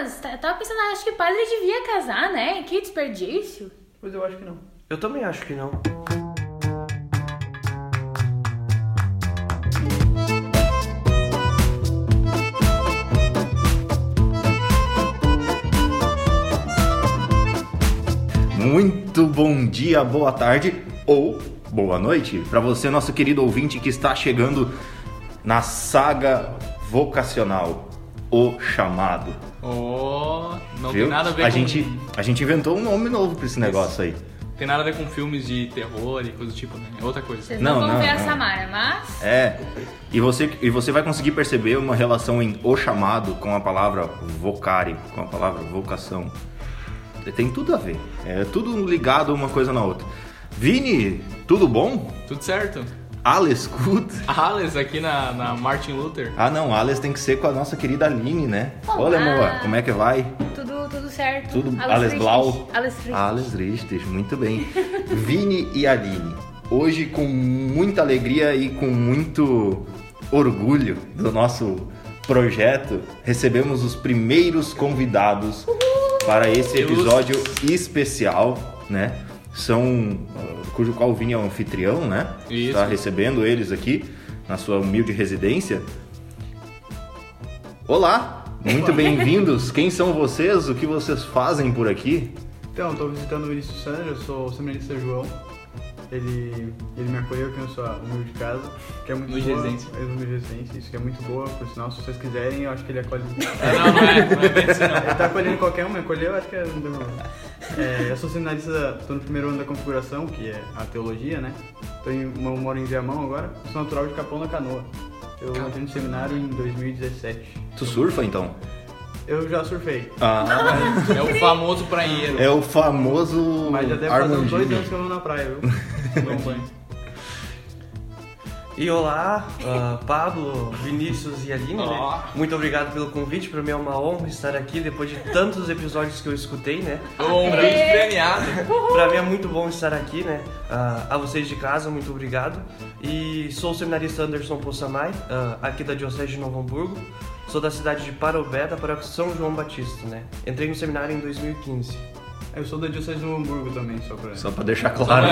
mas tá- eu tava pensando, acho que padre devia casar, né? Que desperdício. Pois eu acho que não. Eu também acho que não. Muito bom dia, boa tarde ou boa noite para você, nosso querido ouvinte que está chegando na saga vocacional, o chamado. Oh, não Viu? tem nada a ver a com. gente a gente inventou um nome novo para esse negócio aí. Tem nada a ver com filmes de terror e coisa do tipo, né? É outra coisa. Vocês não, Não, vão não, ver a não. Samara, mas. É. E você e você vai conseguir perceber uma relação em o chamado com a palavra vocare, com a palavra vocação. Tem tudo a ver. É tudo ligado uma coisa na outra. Vini, tudo bom? Tudo certo. Alex Kut. Alice aqui na, na Martin Luther. Ah não, Alex tem que ser com a nossa querida Aline, né? Olá. Olha, amor, como é que vai? Tudo, tudo certo. Tudo Alex richtig. Blau? Alles richtig. Alex Ristes, muito bem. Vini e Aline, hoje com muita alegria e com muito orgulho do nosso projeto, recebemos os primeiros convidados para esse episódio especial, né? São, cujo qual o Vini é o anfitrião, né? Isso. Está recebendo eles aqui na sua humilde residência. Olá, muito bem-vindos. Quem são vocês? O que vocês fazem por aqui? Então, tô visitando o Vinícius Sanders, eu sou o seminarista João. Ele, ele me acolheu aqui na sua humilde casa, que é muito Humilde boa. residência. É, humilde residência, isso que é muito boa, por sinal, se vocês quiserem, eu acho que ele acolhe. Ah, não, não é, não é bem assim não. ele tá acolhendo qualquer um, me acolheu, acho que é. É, eu sou seminarista, tô no primeiro ano da configuração, que é a teologia, né? Tô em, eu moro em Viamão agora, sou natural de Capão da Canoa. Eu entrei no seminário em 2017. Tu surfa então? Eu já surfei, Ah, É o famoso praieiro. é o famoso mas já deve fazer uns dois Armandinho. anos que eu vou na praia, viu? Bom banho. E olá, ah, Pablo, Vinícius e Aline, Ó. né? Muito obrigado pelo convite, para mim é uma honra estar aqui depois de tantos episódios que eu escutei, né? Um grande premiado. Pra mim é muito bom estar aqui, né? Ah, a vocês de casa, muito obrigado. E sou o seminarista Anderson Poçamai, ah, aqui da Diocese de Novo Hamburgo. Sou da cidade de Parobé, da paróquia São João Batista, né? Entrei no seminário em 2015. Eu sou da Diocese de Hamburgo também, só pra... Só pra deixar claro,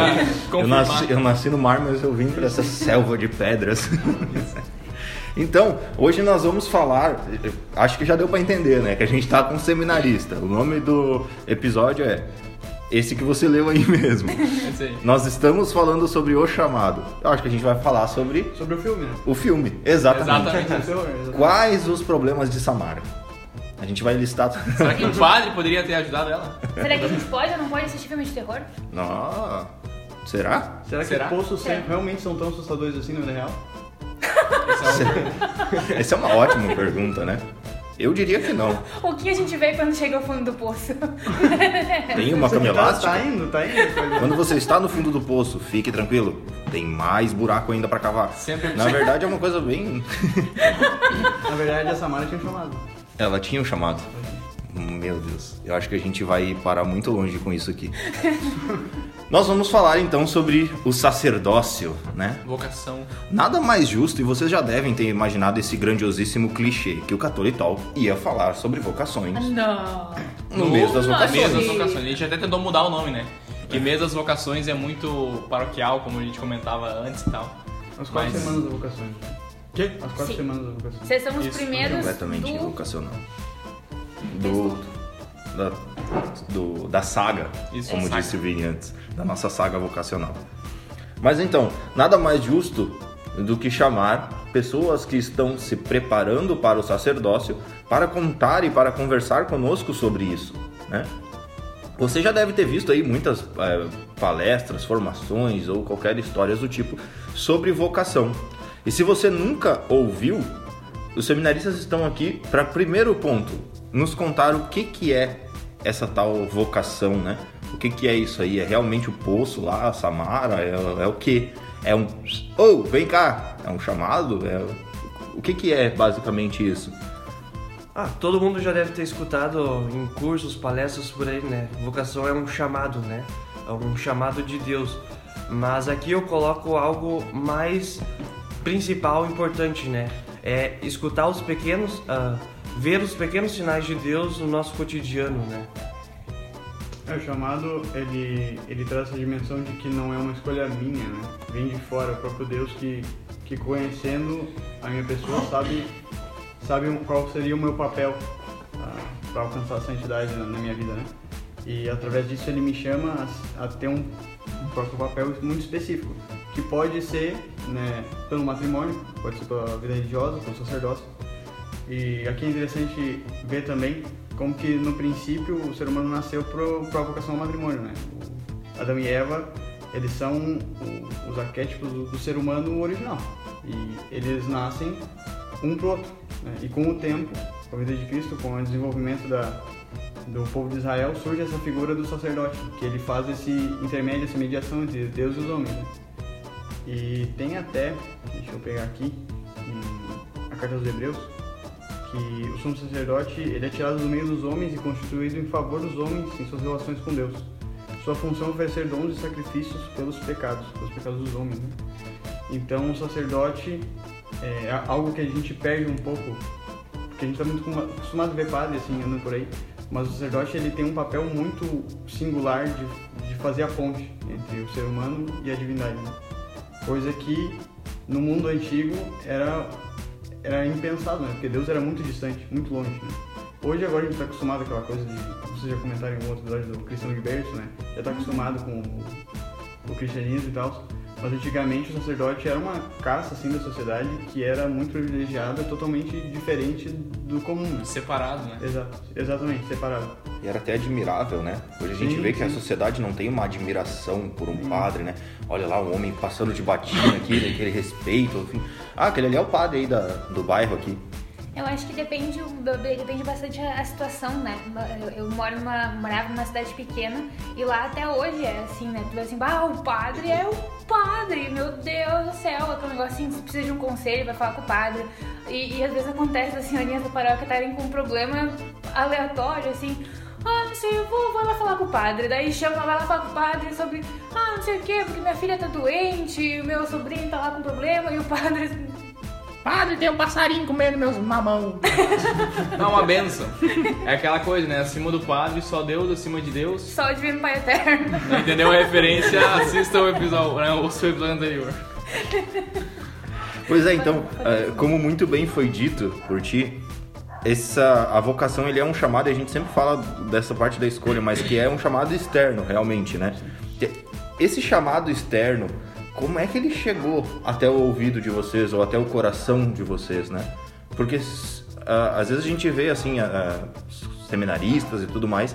pra eu, nasci, eu nasci no mar, mas eu vim pra essa selva de pedras. Então, hoje nós vamos falar, acho que já deu pra entender, né? Que a gente tá com um seminarista. O nome do episódio é esse que você leu aí mesmo. Esse aí. Nós estamos falando sobre o chamado. Eu acho que a gente vai falar sobre Sobre o filme, né? o filme. Exatamente. Exatamente. Exatamente. Quais os problemas de Samara? A gente vai listar. Será que o padre poderia ter ajudado ela? Será que a gente pode ou não pode assistir filme de terror? Não. Será? Será que Será? poços sem- realmente são tão assustadores assim na vida real? Esse é Essa é uma ótima pergunta, né? Eu diria que não. O que a gente vê quando chega ao fundo do poço? Tem uma cama tá, elástica? tá indo, tá indo. Quando você está no fundo do poço, fique tranquilo. Tem mais buraco ainda pra cavar. Sempre- Na verdade é uma coisa bem. Na verdade, a Samara tinha chamado. Ela tinha um chamado. Meu Deus, eu acho que a gente vai parar muito longe com isso aqui. Nós vamos falar então sobre o sacerdócio, né? Vocação. Nada mais justo, e vocês já devem ter imaginado esse grandiosíssimo clichê que o Catolitol ia falar sobre vocações Não. no mês das vocações. Mês das vocações. A gente até tentou mudar o nome, né? Que mês das vocações é muito paroquial, como a gente comentava antes e tal. As quatro Mas- semanas da vocações. Quê? As quatro Sim. semanas da vocação. Vocês são os Isso, primeiros completamente do... vocacional. Do, da, do- da saga, Isso, como saga. disse o Vini antes, da nossa saga vocacional. Mas então, nada mais justo do que chamar pessoas que estão se preparando para o sacerdócio para contar e para conversar conosco sobre isso, né? Você já deve ter visto aí muitas eh, palestras, formações ou qualquer história do tipo sobre vocação. E se você nunca ouviu, os seminaristas estão aqui para primeiro ponto nos contar o que que é essa tal vocação, né? O que que é isso aí? É realmente o poço lá, a Samara? É, é o que? É um oh, vem cá, é um chamado? É o que que é basicamente isso? Ah, todo mundo já deve ter escutado em cursos, palestras por aí, né? Vocação é um chamado, né? É um chamado de Deus. Mas aqui eu coloco algo mais principal, importante, né? É escutar os pequenos, ah, ver os pequenos sinais de Deus no nosso cotidiano, né? É, o chamado, ele, ele traz essa dimensão de que não é uma escolha minha, né? Vem de fora, o próprio Deus que, que conhecendo a minha pessoa sabe, sabe qual seria o meu papel para alcançar a santidade na, na minha vida, né? E através disso ele me chama a, a ter um, um próprio papel muito específico, que pode ser né, pelo matrimônio, pode ser pela vida religiosa, pelo sacerdócio. E aqui é interessante ver também como que no princípio o ser humano nasceu para a vocação ao matrimônio, né? Adão e Eva, eles são os arquétipos do, do, ser humano original. E eles nascem um pro outro. Né? E com o tempo, com a vida de Cristo, com o desenvolvimento da, do povo de Israel, surge essa figura do sacerdote, que ele faz esse intermédio, essa mediação entre Deus e os homens. Né? E tem até, deixa eu pegar aqui, a carta dos Hebreus, que o sumo sacerdote ele é tirado do meio dos homens e constituído em favor dos homens em suas relações com Deus. Sua função é oferecer dons e sacrifícios pelos pecados, pelos pecados dos homens. Né? Então, o sacerdote é algo que a gente perde um pouco, porque a gente está muito acostumado a ver padre assim andando por aí, mas o sacerdote ele tem um papel muito singular de, de fazer a ponte entre o ser humano e a divindade, né? coisa que no mundo antigo era era impensado, né? Porque Deus era muito distante, muito longe, né? Hoje agora a gente está acostumado com aquela coisa de, vocês já comentaram em um outro episódio do Cristão de Berço, né? Já está acostumado com o, o cristianismo e tal. Mas antigamente o sacerdote era uma caça assim da sociedade que era muito privilegiada, totalmente diferente do comum. Né? Separado, né? Exato, exatamente, separado. E era até admirável, né? Hoje a gente sim, vê que sim. a sociedade não tem uma admiração por um sim. padre, né? Olha lá, um homem passando de batina aqui, aquele respeito, enfim. Ah, aquele ali é o padre aí da, do bairro aqui. Eu acho que depende, depende bastante a situação, né? Eu, eu moro numa, morava numa cidade pequena e lá até hoje é assim, né? Tu vê assim, ah, o padre é o padre, meu Deus do céu, aquele negócio assim, você precisa de um conselho, vai falar com o padre. E, e às vezes acontece as senhorinhas da paróquia estarem com um problema aleatório, assim, ah, não sei, eu vou, vou lá falar com o padre. Daí chama, vai lá falar com o padre sobre, ah, não sei o quê, porque minha filha tá doente, meu sobrinho tá lá com problema, e o padre Padre, tem um passarinho comendo meus mamão. Não, uma benção. É aquela coisa, né? Acima do padre, só Deus, acima de Deus. Só o Divino Pai Eterno. Não entendeu a referência? Assista o episódio, né, o seu episódio anterior. Pois é, então, é, como muito bem foi dito por ti, essa a vocação ele é um chamado, e a gente sempre fala dessa parte da escolha, mas que é um chamado externo, realmente, né? Esse chamado externo, como é que ele chegou até o ouvido de vocês ou até o coração de vocês, né? Porque às vezes a gente vê assim, seminaristas e tudo mais,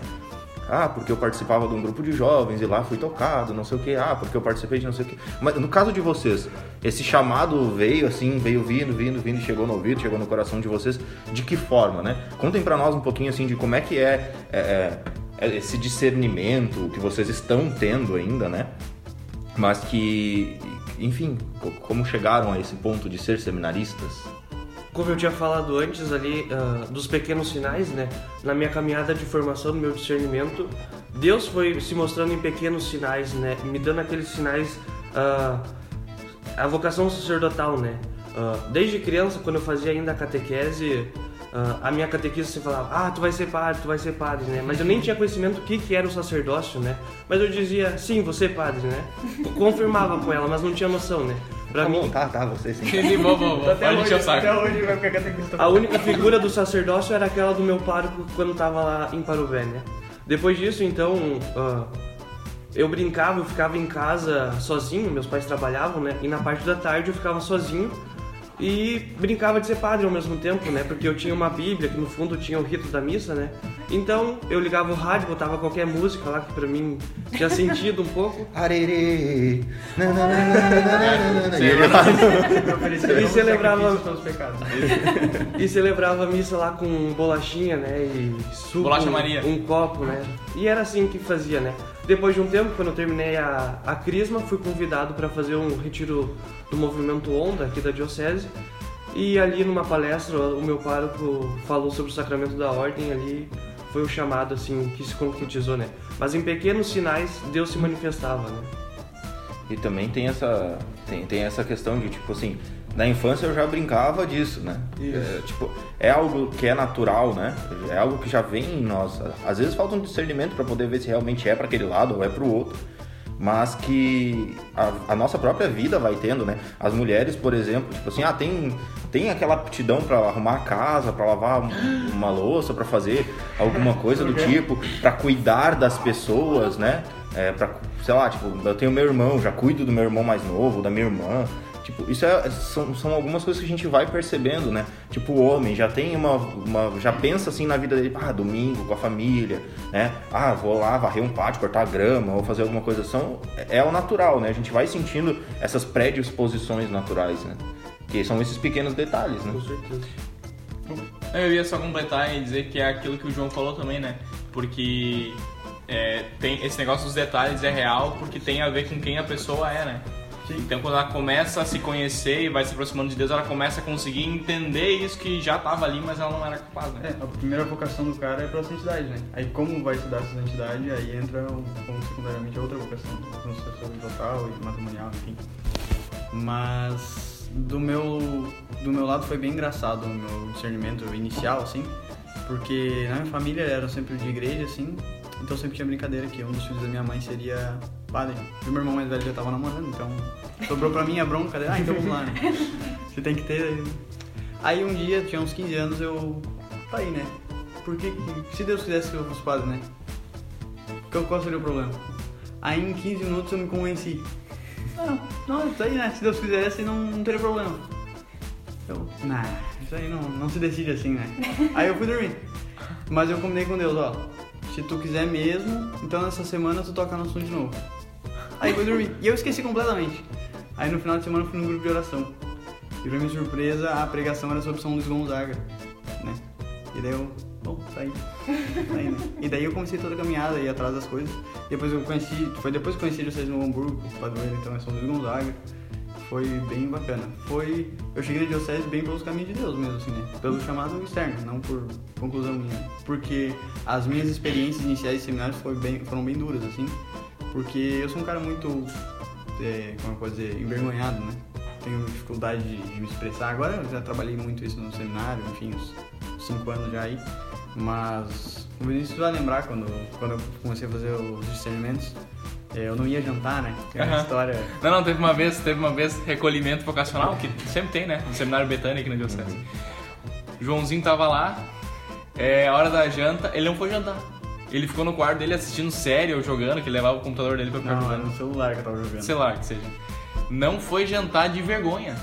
ah, porque eu participava de um grupo de jovens e lá fui tocado, não sei o que, ah, porque eu participei de não sei o que. Mas no caso de vocês, esse chamado veio assim, veio vindo, vindo, vindo, chegou no ouvido, chegou no coração de vocês, de que forma, né? Contem para nós um pouquinho assim de como é que é, é, é esse discernimento que vocês estão tendo ainda, né? Mas que, enfim, como chegaram a esse ponto de ser seminaristas? Como eu tinha falado antes ali, uh, dos pequenos sinais, né? Na minha caminhada de formação, no meu discernimento, Deus foi se mostrando em pequenos sinais, né? Me dando aqueles sinais, uh, a vocação sacerdotal, né? Uh, desde criança, quando eu fazia ainda a catequese, Uh, a minha catequista sempre falava, ah, tu vai ser padre, tu vai ser padre, né? Mas eu nem tinha conhecimento do que, que era o sacerdócio, né? Mas eu dizia, sim, você padre, né? Eu confirmava com ela, mas não tinha noção, né? Pra tá mim... Bom, tá, tá, você sim. bom, bom, bom. Até, hoje, até hoje vai ficar catequista. A única figura do sacerdócio era aquela do meu pároco quando tava lá em Parubé, né? Depois disso, então, uh, eu brincava, eu ficava em casa sozinho, meus pais trabalhavam, né? E na parte da tarde eu ficava sozinho e brincava de ser padre ao mesmo tempo, né? Porque eu tinha uma Bíblia que no fundo tinha o rito da missa, né? Então eu ligava o rádio, botava qualquer música lá que pra mim tinha sentido um pouco. Arerê! E celebrava. E celebrava a missa lá com bolachinha, né? E suco. Bolacha Maria. Um copo, né? E era assim que fazia, né? Depois de um tempo, quando eu terminei a, a Crisma, fui convidado para fazer um retiro do movimento Onda aqui da Diocese. E ali numa palestra, o meu pároco falou sobre o sacramento da ordem ali foi o chamado assim que se concretizou, né? Mas em pequenos sinais Deus se manifestava, né? E também tem essa tem, tem essa questão de tipo assim, na infância eu já brincava disso, né? É, tipo, é algo que é natural, né? É algo que já vem em nós. Às vezes falta um discernimento para poder ver se realmente é para aquele lado ou é para o outro. Mas que a, a, nossa própria vida vai tendo, né? As mulheres, por exemplo, tipo assim, ah, tem, tem aquela aptidão para arrumar a casa, para lavar uma louça, para fazer alguma coisa do tipo, para cuidar das pessoas, né? É, pra, sei lá, tipo, eu tenho meu irmão, já cuido do meu irmão mais novo, da minha irmã. Tipo, isso é, são, são algumas coisas que a gente vai percebendo, né? Tipo, o homem já tem uma, uma, Já pensa assim na vida dele, ah, domingo com a família, né? Ah, vou lá varrer um pátio, cortar grama, ou fazer alguma coisa. São, é o natural, né? A gente vai sentindo essas predisposições naturais, né? Que são esses pequenos detalhes, né? Com certeza. Eu ia só completar e dizer que é aquilo que o João falou também, né? Porque é, tem esse negócio dos detalhes é real porque tem a ver com quem a pessoa é, né? Então, quando ela começa a se conhecer e vai se aproximando de Deus, ela começa a conseguir entender isso que já estava ali, mas ela não era capaz, né? É, a primeira vocação do cara é pra santidade, né? Aí, como vai se dar essa santidade, aí entra, como secundariamente, a outra vocação, construção total e matrimonial, enfim. Mas, do meu, do meu lado, foi bem engraçado o meu discernimento inicial, assim, porque na minha família era sempre de igreja, assim, então sempre tinha brincadeira que um dos filhos da minha mãe seria padre. E o meu irmão mais velho já tava namorando, então sobrou pra mim a bronca. Ah, então vamos lá, né? Você tem que ter. Aí um dia, tinha uns 15 anos, eu. Tá aí, né? Porque se Deus quisesse que eu fosse padre, né? Qual seria o problema? Aí em 15 minutos eu me convenci. Não, não, isso aí, né? Se Deus quisesse, não, não teria problema. Eu, nah, isso aí não, não se decide assim, né? Aí eu fui dormir. Mas eu combinei com Deus, ó. Se tu quiser mesmo, então nessa semana tu toca no som de novo. Aí eu dormir. E eu esqueci completamente. Aí no final de semana eu fui no grupo de oração. E pra minha surpresa, a pregação era sobre São Luís Gonzaga, né? E daí eu, bom, tá aí. Tá aí né? E daí eu comecei toda a caminhada, ir atrás das coisas. Depois eu conheci, foi depois que eu conheci vocês no Hamburgo, padroeiro, então é São Luís Gonzaga. Foi bem bacana. Foi, eu cheguei na diocese bem pelos caminhos de Deus mesmo, assim, né? Pelo chamado externo, não por conclusão minha. Porque as minhas experiências iniciais de seminários foram bem, foram bem duras, assim. Porque eu sou um cara muito, é, como eu posso dizer, envergonhado, né? Tenho dificuldade de, de, me expressar. Agora eu já trabalhei muito isso no seminário, enfim, uns 5 anos já aí. Mas o Vinícius vai lembrar quando, quando eu comecei a fazer os discernimentos. É, eu não ia jantar, né? Tem uma história. Não, não, teve uma vez, teve uma vez recolhimento vocacional, que sempre tem, né? No seminário Betânia aqui na Diocese. Uhum. Joãozinho tava lá, é a hora da janta, ele não foi jantar. Ele ficou no quarto dele assistindo série ou jogando, que ele levava o computador dele pra ficar não, jogando. no celular que eu tava jogando. Celular, que seja. Não foi jantar de vergonha.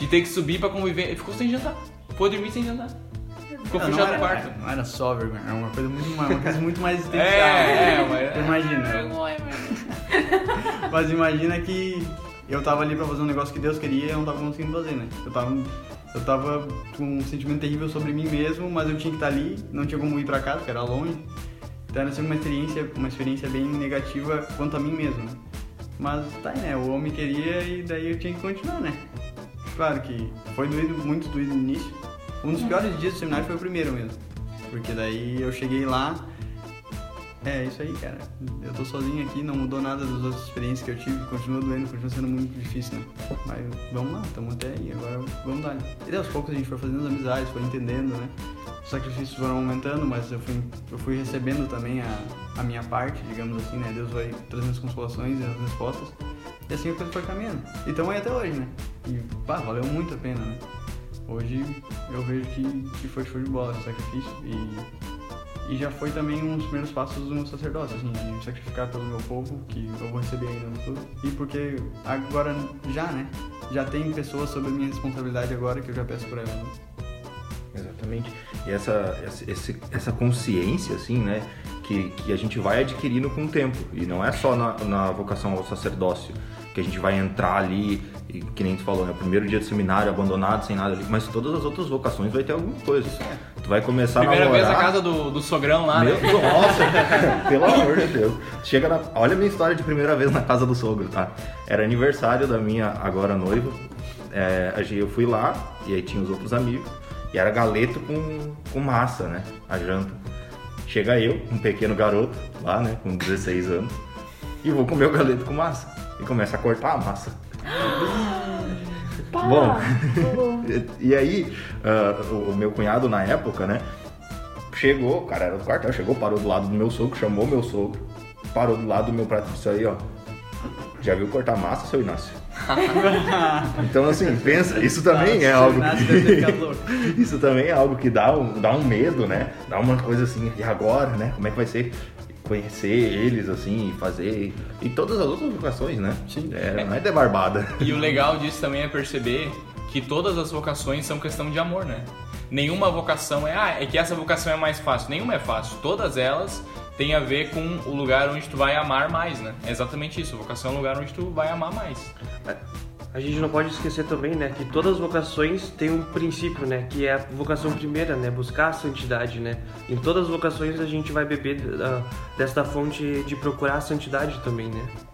De ter que subir pra conviver. Ele ficou sem jantar. Foi dormir sem jantar. Ficou não, fechado no quarto. Não era só vergonha, era uma coisa muito, uma coisa muito mais existencial. É, é, mas... Imagina. Vergonha, Mas imagina que eu tava ali pra fazer um negócio que Deus queria e eu não tava conseguindo fazer, né? Eu tava, eu tava com um sentimento terrível sobre mim mesmo, mas eu tinha que estar ali, não tinha como ir pra casa, porque era longe. Então era sempre uma experiência, uma experiência bem negativa quanto a mim mesmo, né? Mas tá aí, né? O homem queria e daí eu tinha que continuar, né? Claro que foi doído, muito doído no início. Um dos piores dias do seminário foi o primeiro mesmo. Porque daí eu cheguei lá, é, isso aí, cara. Eu tô sozinho aqui, não mudou nada das outras experiências que eu tive, continua doendo, continua sendo muito difícil, né? Mas vamos lá, estamos até aí, agora vamos dar. E daí aos poucos a gente foi fazendo as amizades, foi entendendo, né? Os sacrifícios foram aumentando, mas eu fui, eu fui recebendo também a, a minha parte, digamos assim, né? Deus vai trazendo as consolações e as respostas. E assim a coisa foi caminhando. E estamos aí até hoje, né? E pá, valeu muito a pena, né? Hoje eu vejo que, que foi show de bola esse sacrifício e e já foi também um dos primeiros passos do meu sacerdócio, assim, de sacrificar pelo meu povo, que eu vou receber ainda no futuro. E porque agora, já, né? Já tem pessoas sob a minha responsabilidade agora que eu já peço por elas. Né? Exatamente. E essa, essa, essa consciência, assim, né? Que, que a gente vai adquirindo com o tempo. E não é só na, na vocação ao sacerdócio que a gente vai entrar ali, e, que nem tu falou, né? Primeiro dia de seminário, abandonado, sem nada ali. Mas todas as outras vocações vai ter alguma coisa. Tu vai começar Primeira a namorar... vez na casa do, do sogrão lá, Meu, né? Nossa, pelo amor de Deus. Chega na... Olha a minha história de primeira vez na casa do sogro, tá? Era aniversário da minha agora noiva. É, eu fui lá, e aí tinha os outros amigos. E era galeto com, com massa, né? A janta. Chega eu, um pequeno garoto, lá, né? Com 16 anos. E vou comer o galeto com massa. E começa a cortar a massa. Bom, e aí, ah, o, meu cunhado na época, né? Chegou, o cara era do quartel, chegou, parou do lado do meu sogro, chamou meu sogro, parou do lado do meu prato e disse aí, ó. Já viu cortar massa, seu Inácio? então assim, pensa, isso também é algo que. isso também é algo que dá um, dá um medo, né? Dá uma coisa assim, e agora, né? Como é que vai ser? Conhecer eles, assim, e fazer. E todas as outras vocações, né? Sim. É, não é de barbada. E o legal disso também é perceber que todas as vocações são questão de amor, né? Nenhuma vocação é, ah, é que essa vocação é mais fácil. Nenhuma é fácil. Todas elas têm a ver com o lugar onde tu vai amar mais, né? É exatamente isso. Vocação é um lugar onde tu vai amar mais. A gente não pode esquecer também, né, que todas as vocações têm um princípio, né, que é a vocação primeira, né, buscar a santidade, né. Em todas as vocações a gente vai beber desta fonte de procurar a santidade também, né.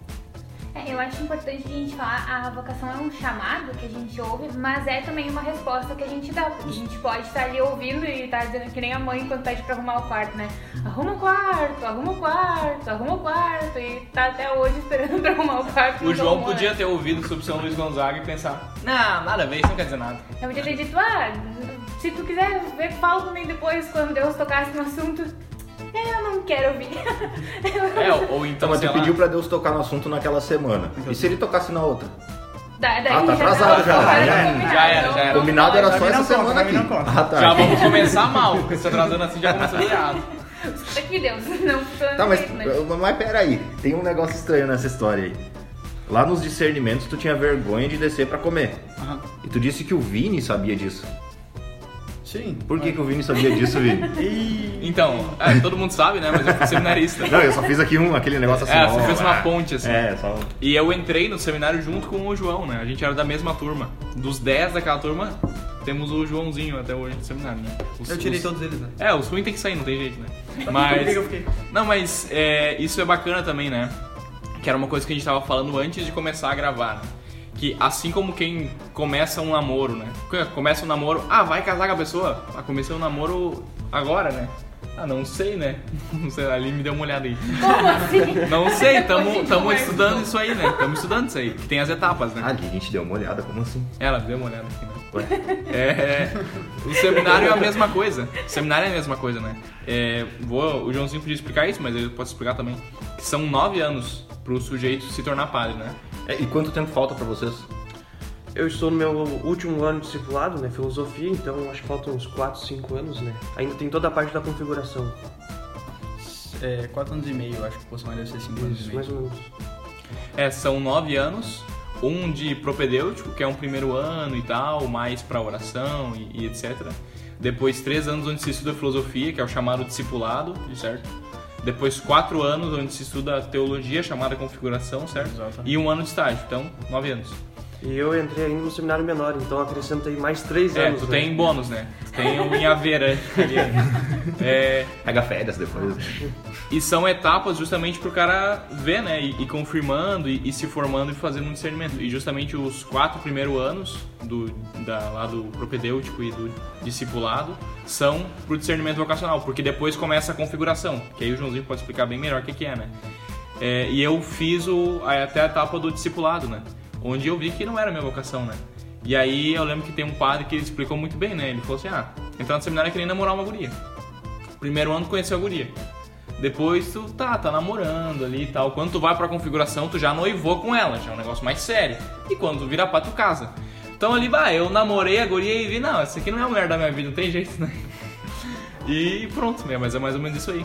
É, eu acho importante a gente falar, a vocação é um chamado que a gente ouve, mas é também uma resposta que a gente dá. A gente pode estar ali ouvindo e tá dizendo que nem a mãe quando pede pra arrumar o quarto, né? Arruma o quarto, arruma o quarto, arruma o quarto. E tá até hoje esperando pra arrumar o quarto. O João arrumou, podia né? ter ouvido sobre São Luís Gonzaga e pensar, não, nada a ver, isso não quer dizer nada. Eu podia ter dito, ah, se tu quiser ver, fala comigo depois quando Deus tocasse no assunto. Eu não quero ouvir. É, ou, então, mas tu pediu pra Deus tocar no assunto naquela semana. E se ele tocasse na outra? Da- daí Ah, tá já atrasado já, já, já Já era, já era. Combinado era só essa semana aqui. Ah, tá. já vamos começar mal, porque se atrasando assim já começou errado. Escuta aqui, Deus. Não Tá, mas, né? mas peraí, tem um negócio estranho nessa história aí. Lá nos discernimentos tu tinha vergonha de descer pra comer. E tu disse que o Vini sabia disso. Sim. Por que, que o Vini sabia disso, Vini? Então, é, todo mundo sabe, né? Mas eu fui seminarista. Não, eu só fiz aqui um, aquele negócio assim. É, ó, você fez uma ponte assim. É, só. E eu entrei no seminário junto com o João, né? A gente era da mesma turma. Dos 10 daquela turma, temos o Joãozinho até hoje no seminário, né? Os- Eu tirei os- todos eles, né? É, os ruins tem que sair, não tem jeito, né? Mas. Não, mas é, isso é bacana também, né? Que era uma coisa que a gente tava falando antes de começar a gravar, né? Que assim como quem começa um namoro, né? Começa um namoro, ah, vai casar com a pessoa? Ah, comecei um namoro agora, né? Ah, não sei, né? Não sei, ali me deu uma olhada aí. Como assim? Não sei, tamo, tamo conversa. estudando isso aí, né? Tamo estudando isso aí, que tem as etapas, né? Ali a gente deu uma olhada, como assim? Ela deu uma olhada aqui, né? Ué? É, o seminário é a mesma coisa. O seminário é a mesma coisa, né? É, vou, o Joãozinho podia explicar isso, mas ele pode explicar também. Que são nove anos pro sujeito se tornar padre, né? É, e quanto tempo falta pra vocês? Eu estou no meu último ano de discipulado, né, filosofia, então acho que faltam uns 4, 5 anos, né. Ainda tem toda a parte da configuração. É, 4 anos e meio, eu acho que o Bolsonaro deve ser 5 anos e Isso, meio. mais ou menos. É, são nove anos. Um de propedêutico, que é um primeiro ano e tal, mais pra oração e, e etc. Depois três anos onde se estuda filosofia, que é o chamado discipulado, certo? Depois quatro anos onde se estuda teologia, chamada configuração, certo? Exato. E um ano de estágio, então nove anos. E eu entrei ainda no seminário menor, então acrescentei mais 3 É, anos. tu né. tem bônus, né? Tu tem o Inhaveira ali. É, Pega férias depois. e são etapas justamente pro cara ver, né? E, e confirmando e, e se formando e fazendo um discernimento. E justamente os quatro primeiros anos do, da, lá do propedêutico e do discipulado são pro discernimento vocacional, porque depois começa a configuração, que aí o Joãozinho pode explicar bem melhor o que, que é, né? É, e eu fiz o, até a etapa do discipulado, né? Onde eu vi que não era a minha vocação, né? E aí eu lembro que tem um padre que explicou muito bem, né? Ele falou assim: ah, entrar no seminário é que nem namorar uma guria. Primeiro ano tu conheceu a guria. Depois tu tá, tá namorando ali e tal. Quando tu vai pra configuração, tu já noivou com ela, já é um negócio mais sério. E quando tu vira pá, tu casa. Então ali, vai, eu namorei a guria e vi, não, essa aqui não é a mulher da minha vida, não tem jeito, né? E pronto, né? Mas é mais ou menos isso aí.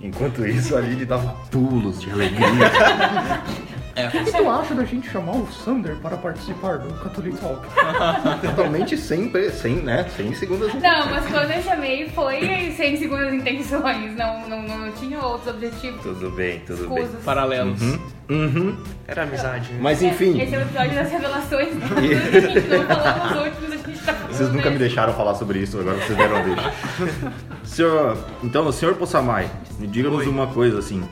Enquanto isso, ali ele dava pulos de alegria. É, O que tu acha da gente chamar o Sander para participar do Catholic Talk? Totalmente sem, pre- sem, né? Sem segundas Não, mas quando eu chamei foi sem segundas intenções. Não, não, não tinha outros objetivos. Tudo bem, tudo bem. Escusas. paralelos. Uhum. Era amizade, né? Mas enfim, Esse é o episódio das revelações. Né? A gente não falou nos últimos, a gente tá falando vocês nunca me deixaram falar sobre isso, agora vocês deram a deixa. senhor, então, senhor Possamay, me diga-nos uma coisa assim.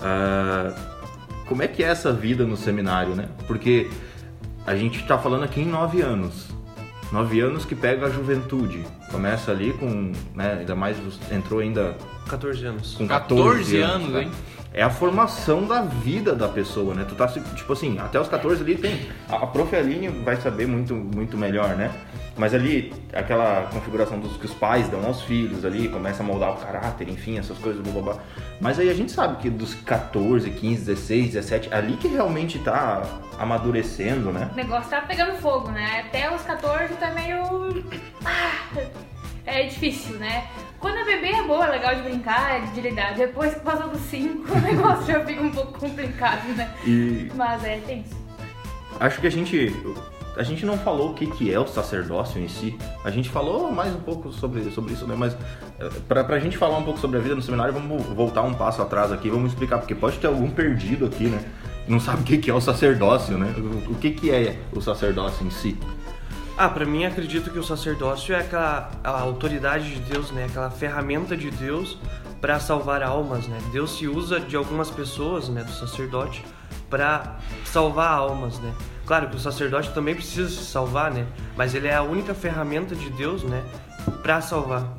ah, como é que é essa vida no seminário, né? Porque a gente tá falando aqui em nove anos. Nove anos que pega a juventude. Começa ali com, né, ainda mais entrou ainda 14 anos. com 14, 14 anos, anos, né? hein? É a formação da vida da pessoa, né? Tu tá, tipo assim, até os 14 ali tem. A, a prof. Aline vai saber muito, muito melhor, né? Mas ali, aquela configuração dos que os pais dão aos filhos ali, começa a moldar o caráter, enfim, essas coisas, blá, blá, blá. Mas aí a gente sabe que dos 14, 15, 16, 17, ali que realmente tá amadurecendo, né? O negócio tá pegando fogo, né? Até os 14 tá meio. Ah, é difícil, né? Quando a bebê é boa, é legal de brincar, de lidar. Depois que passou dos 5, o negócio já fica um pouco complicado, né? E Mas é tenso. acho que a gente a gente não falou o que, que é o sacerdócio em si. A gente falou mais um pouco sobre, sobre isso, né? Mas eh, pra, pra gente falar um pouco sobre a vida no seminário, vamos voltar um passo atrás aqui, vamos explicar, porque pode ter algum perdido aqui, né? Não sabe o que, que é o sacerdócio, né? O, que, que é o sacerdócio em si? Ah, pra mim acredito que o sacerdócio é aquela a autoridade de Deus, né? Aquela ferramenta de Deus para salvar almas, né? Deus se usa de algumas pessoas, né, do sacerdote, para salvar almas, né? Claro que o sacerdote também precisa se salvar, né? Mas ele é a única ferramenta de Deus, né, para salvar.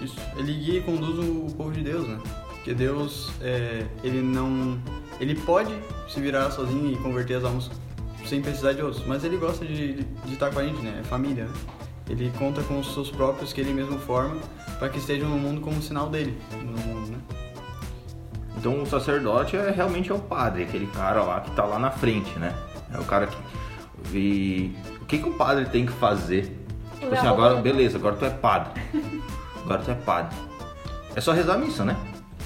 Isso. Ele guia e conduz o povo de Deus, né? Porque Deus, é, ele não. Ele pode se virar sozinho e converter as almas sem precisar de outros, mas ele gosta de, de estar com a gente, né? É família, né? Ele conta com os seus próprios que ele mesmo forma para que estejam no mundo como sinal dele no mundo, né? Então o sacerdote é realmente é o padre, aquele cara lá que tá lá na frente, né? É o cara que. E o que, que o padre tem que fazer? Tipo assim, agora, beleza, agora tu é padre. Agora tu é padre. É só rezar a missa, né?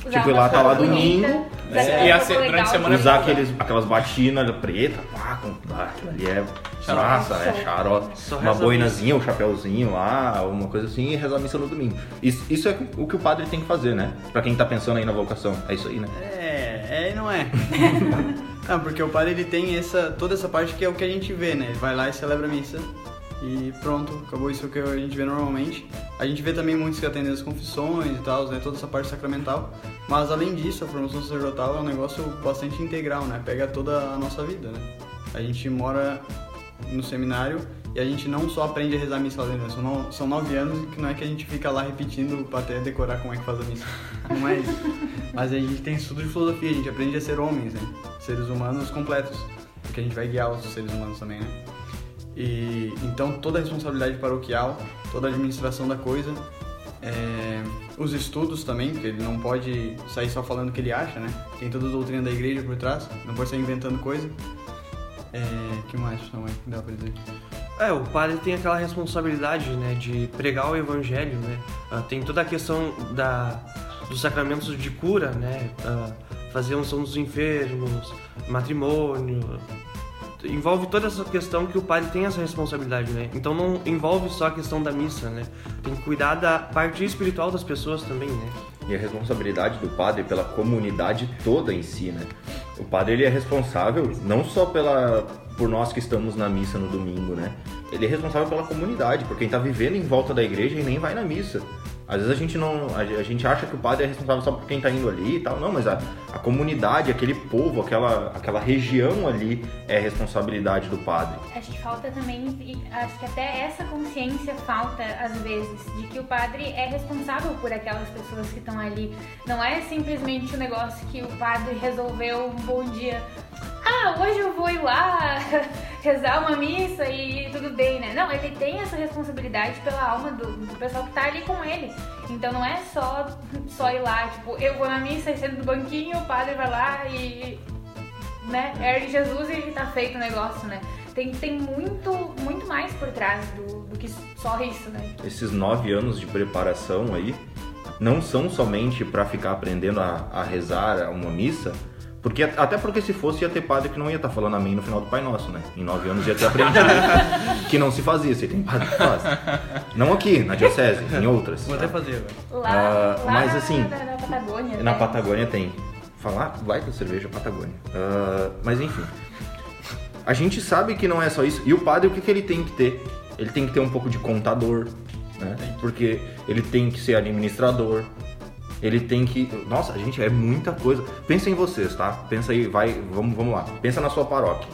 Usar tipo, ir lá, tá lá domingo, bonita, É, e a se- durante a semana- usar aqueles, aquelas batinas preta, pá, com, ah, aquilo ali é. Nossa, é xarope. Só Uma boinazinha, um chapéuzinho lá, uma coisa assim, e rezar a missa no domingo. Isso, isso é o que o padre tem que fazer, né? Pra quem tá pensando aí na vocação. É isso aí, né? É, é e não é. não, porque o padre ele tem essa, toda essa parte que é o que a gente vê, né? Ele vai lá e celebra a missa e pronto, acabou isso que a gente vê normalmente. A gente vê também muitos que atendem as confissões e tal, né? Toda essa parte sacramental. Mas além disso, a formação sacerdotal é um negócio bastante integral, né? Pega toda a nossa vida, né? A gente mora no seminário e a gente não só aprende a rezar a missa né? são, são nove anos que não é que a gente fica lá repetindo até decorar como é que faz a missa. Não é isso. Mas a gente tem estudo de filosofia, a gente aprende a ser homens, né? Seres humanos completos. Porque a gente vai guiar os seres humanos também, né? E então toda a responsabilidade paroquial, toda a administração da coisa, é, os estudos também, porque ele não pode sair só falando o que ele acha, né? Tem toda a doutrina da igreja por trás, não pode sair inventando coisa. É, que mais não dá pra dizer? É, o padre tem aquela responsabilidade, né, de pregar o evangelho, né? Ah, tem toda a questão da, dos sacramentos de cura, né? Ah, fazer unção dos enfermos, matrimônio. Envolve toda essa questão que o padre tem essa responsabilidade, né? Então não envolve só a questão da missa, né? Tem que cuidar da parte espiritual das pessoas também, né? E a responsabilidade do padre pela comunidade toda em si, né? O padre ele é responsável não só pela por nós que estamos na missa no domingo, né? Ele é responsável pela comunidade, por quem tá vivendo em volta da igreja e nem vai na missa. Às vezes a gente não, a, gente acha que o padre é responsável só por quem tá indo ali e tal, não, mas a, a comunidade, aquele povo, aquela, aquela região ali é responsabilidade do padre. Acho que falta também, acho que até essa consciência falta às vezes, de que o padre é responsável por aquelas pessoas que estão ali. Não é simplesmente um negócio que o padre resolveu um bom dia. Ah, hoje eu vou ir lá rezar uma missa e tudo bem, né? Não, ele tem essa responsabilidade pela alma do, do pessoal que tá ali com ele. Então não é só, só ir lá, tipo, eu vou na missa e sento do banquinho, o padre vai lá e né? Ergue Jesus e tá feito o negócio, né? Tem, tem muito, muito mais por trás do, do que só isso, né? esses nove anos de preparação aí não são somente para ficar aprendendo a, a rezar uma missa, porque até porque se fosse ia ter padre que não ia estar falando amém no final do Pai Nosso, né? Em nove anos ia ter aprendido que não se fazia, se tem padre que faz. Não aqui, na diocese, em outras. Vou até fazer agora. Lá, Ah, lá mas na, assim, na, na Patagônia. Na né? Patagônia tem. Falar vai com cerveja Patagônia. Ah, mas enfim. A gente sabe que não é só isso. E o padre, o que, que ele tem que ter? Ele tem que ter um pouco de contador, né? Porque ele tem que ser administrador. Ele tem que. Nossa, gente, é muita coisa. Pensa em vocês, tá? Pensa aí, vai, vamos, vamos lá. Pensa na sua paróquia.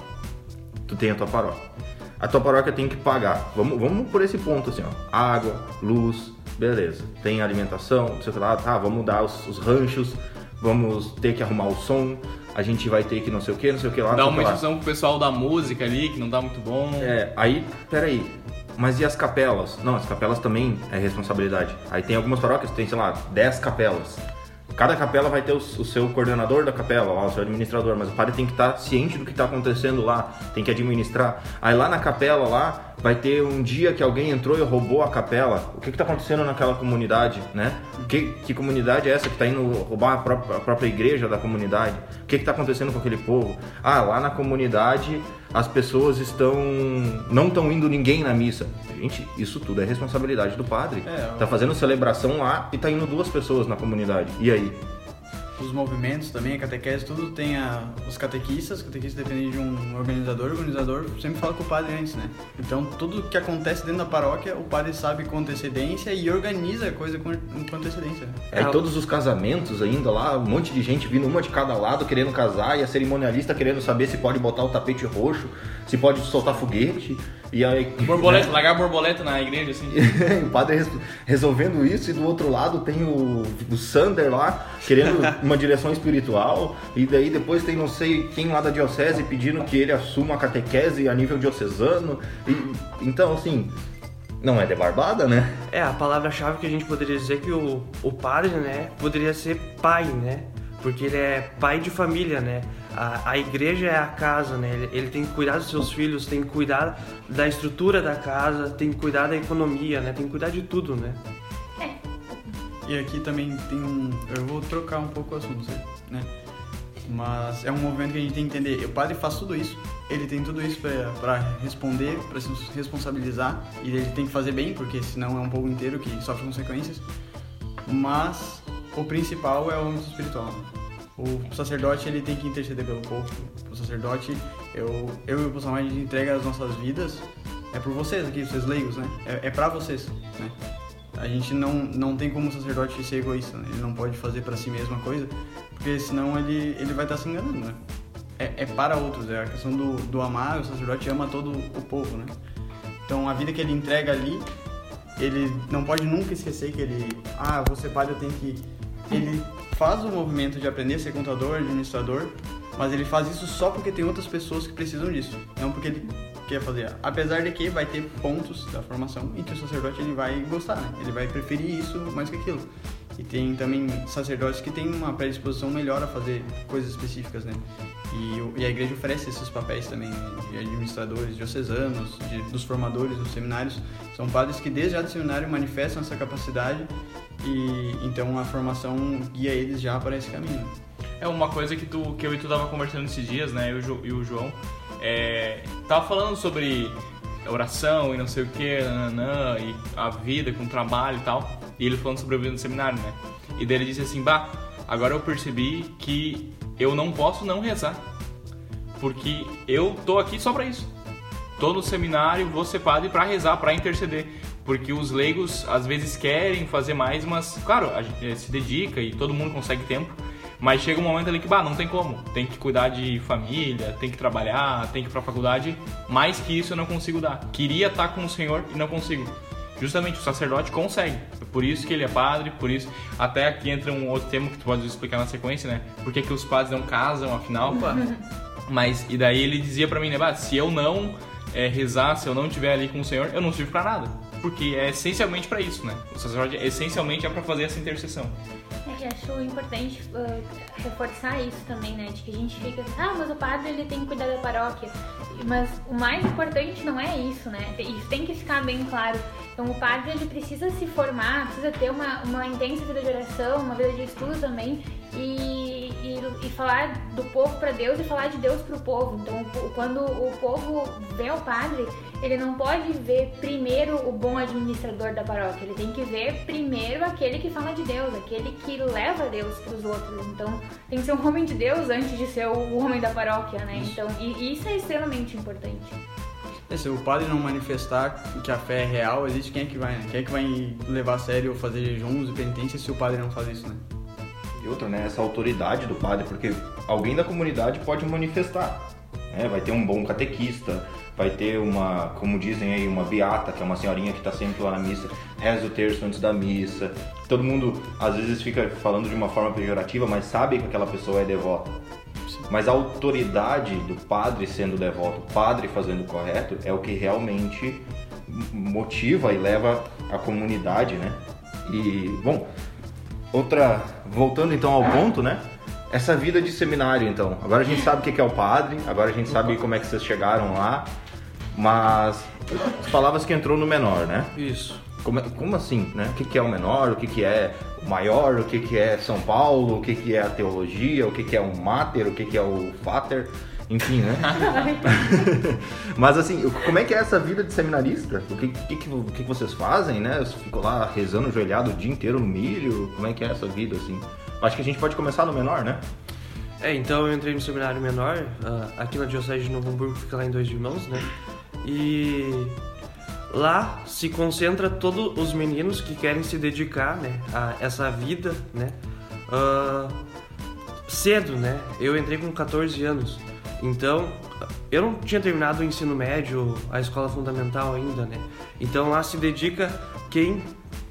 Tu tem a tua paróquia. a tua paróquia tem que pagar. Vamos, vamos por esse ponto assim, ó. Água, luz, beleza. Tem alimentação, sei lá, tá, vamos dar os, os ranchos, vamos ter que arrumar o som, a gente vai ter que não sei o que, não sei o que lá. Dá uma instrução pro pessoal da música ali, que não tá muito bom. É, aí, peraí. Mas e as capelas? Não, as capelas também é responsabilidade. Aí tem algumas paróquias que tem, sei lá, 10 capelas. Cada capela vai ter o, o seu coordenador da capela, lá, o seu administrador, mas o padre tem que estar ciente do que está acontecendo lá, tem que administrar. Aí lá na capela lá vai ter um dia que alguém entrou e roubou a capela. O que está acontecendo naquela comunidade, né? Que, que comunidade é essa que está indo roubar a própria, a própria igreja da comunidade? O que está acontecendo com aquele povo? Ah, lá na comunidade as pessoas estão não estão indo ninguém na missa. Gente, isso tudo é responsabilidade do padre. É, tá fazendo celebração lá e tá indo duas pessoas na comunidade. E aí? Os movimentos também, a catequese, tudo tem a, os catequistas, catequistas dependem de um organizador, o organizador sempre fala com o padre antes, né? Então tudo que acontece dentro da paróquia, o padre sabe com antecedência e organiza a coisa com, com antecedência. né? Aí todos os casamentos ainda lá, um monte de gente vindo uma de cada lado querendo casar e a cerimonialista querendo saber se pode botar o tapete roxo, se pode soltar foguete. E aí Borboleta, largar borboleta na igreja, assim. o padre res- resolvendo isso e do outro lado tem o, o Sander lá querendo uma direção espiritual e daí depois tem não sei quem lá da diocese pedindo que ele assuma a catequese a nível diocesano e então assim não é de barbada, né? É, a palavra-chave que a gente poderia dizer é que o, o padre, né, poderia ser pai, né? Porque ele é pai de família, né? A, a igreja é a casa, né? Ele, ele tem que cuidar dos seus filhos, tem que cuidar da estrutura da casa, tem que cuidar da economia, né? Tem que cuidar de tudo, né? E aqui também tem um. Eu vou trocar um pouco o assunto, né? Mas é um movimento que a gente tem que entender. O padre faz tudo isso, ele tem tudo isso pra responder, pra se responsabilizar, e ele tem que fazer bem, porque senão é um povo inteiro que sofre consequências. Mas o principal é o âmbito espiritual. O sacerdote ele tem que interceder pelo povo. O sacerdote, eu, eu e o Pulsamar, a gente entrega as nossas vidas. É por vocês aqui, vocês leigos, né? É, é pra vocês, né? A gente não, não tem como o sacerdote ser egoísta, né? Ele não pode fazer pra si mesmo a coisa, porque senão ele, ele vai estar se enganando, né? É, é para outros, é a questão do, do amar, o sacerdote ama todo o povo, né? Então a vida que ele entrega ali, ele não pode nunca esquecer que ele, ah, ser padre, eu tenho que. Ele faz o movimento de aprender ser contador, administrador, mas ele faz isso só porque tem outras pessoas que precisam disso, não porque ele quer fazer. Apesar de que vai ter pontos da formação em que o sacerdote ele vai gostar, né? Ele vai preferir isso mais que aquilo. E tem também sacerdotes que têm uma predisposição melhor a fazer coisas específicas, né? E, e a igreja oferece esses papéis também né? de administradores diocesanos, de, dos formadores dos seminários. São padres que desde já do seminário manifestam essa capacidade e então a formação guia eles já para esse caminho. É uma coisa que, tu, que eu e tu tava conversando esses dias, né? Eu e o João. É, tava falando sobre oração e não sei o que, e a vida com trabalho e tal. E ele falando sobre a vida no seminário, né? E daí ele disse assim: Bah, agora eu percebi que eu não posso não rezar. Porque eu tô aqui só pra isso. Tô no seminário, vou ser padre pra rezar, pra interceder. Porque os leigos às vezes querem fazer mais, mas, claro, a gente se dedica e todo mundo consegue tempo. Mas chega um momento ali que, bah, não tem como. Tem que cuidar de família, tem que trabalhar, tem que ir pra faculdade. Mais que isso eu não consigo dar. Queria estar com o Senhor e não consigo. Justamente o sacerdote consegue. Por isso que ele é padre, por isso. Até aqui entra um outro tema que tu pode explicar na sequência, né? Por que, que os padres não casam, afinal? Mas, e daí ele dizia pra mim, né, bah, se eu não é, rezar, se eu não estiver ali com o Senhor, eu não sirvo pra nada. Porque é essencialmente pra isso, né? O sacerdote essencialmente é pra fazer essa intercessão. É, acho importante uh, reforçar isso também, né? De que a gente fica assim, ah, mas o padre ele tem que cuidar da paróquia. Mas o mais importante não é isso, né? Isso tem que ficar bem claro. Então o padre ele precisa se formar, precisa ter uma, uma intensa vida de oração, uma vida de estudo também e, e, e falar do povo para Deus e falar de Deus para o povo. Então quando o povo vê o padre, ele não pode ver primeiro o bom administrador da paróquia, ele tem que ver primeiro aquele que fala de Deus, aquele que leva Deus para os outros. Então tem que ser um homem de Deus antes de ser o homem da paróquia, né? Então e, isso é extremamente importante. É, se o padre não manifestar que a fé é real, existe quem é que vai, né? Quem é que vai levar a sério ou fazer jejuns e penitências se o padre não faz isso, né? E outra, né? Essa autoridade do padre, porque alguém da comunidade pode manifestar. né? Vai ter um bom catequista, vai ter uma, como dizem aí, uma beata, que é uma senhorinha que está sempre lá na missa, reza o terço antes da missa. Todo mundo às vezes fica falando de uma forma pejorativa, mas sabe que aquela pessoa é devota. Mas a autoridade do padre sendo devoto, o padre fazendo o correto, é o que realmente motiva e leva a comunidade, né? E, bom, outra. Voltando então ao ponto, né? Essa vida de seminário, então. Agora a gente sabe o que é o padre, agora a gente sabe como é que vocês chegaram lá, mas as palavras que entrou no menor, né? Isso. Como, como assim, né? O que, que é o menor, o que, que é o maior, o que, que é São Paulo, o que, que é a teologia, o que, que é o mater, o que, que é o fater, enfim, né? Mas assim, como é que é essa vida de seminarista? O que, que, que, o que vocês fazem, né? Ficou lá rezando ajoelhado o dia inteiro no milho? Como é que é essa vida, assim? Acho que a gente pode começar no menor, né? É, então eu entrei no seminário menor, ah, aqui na Diocese de Novo Hamburgo, fica lá em Dois Irmãos, né? E lá se concentra todos os meninos que querem se dedicar, né, a essa vida, né? ah, cedo, né? Eu entrei com 14 anos, então eu não tinha terminado o ensino médio, a escola fundamental ainda, né? Então lá se dedica quem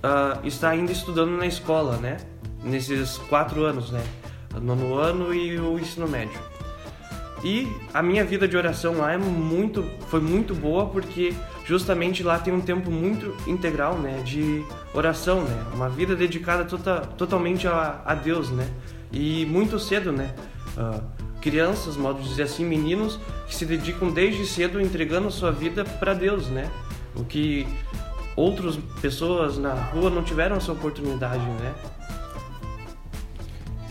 ah, está ainda estudando na escola, né? Nesses quatro anos, né? Nono ano e o ensino médio. E a minha vida de oração lá é muito, foi muito boa porque justamente lá tem um tempo muito integral, né, de oração, né, uma vida dedicada tota, totalmente a, a Deus, né, e muito cedo, né, ah, crianças, modo de dizer assim, meninos que se dedicam desde cedo entregando sua vida para Deus, né, o que outras pessoas na rua não tiveram essa oportunidade, né.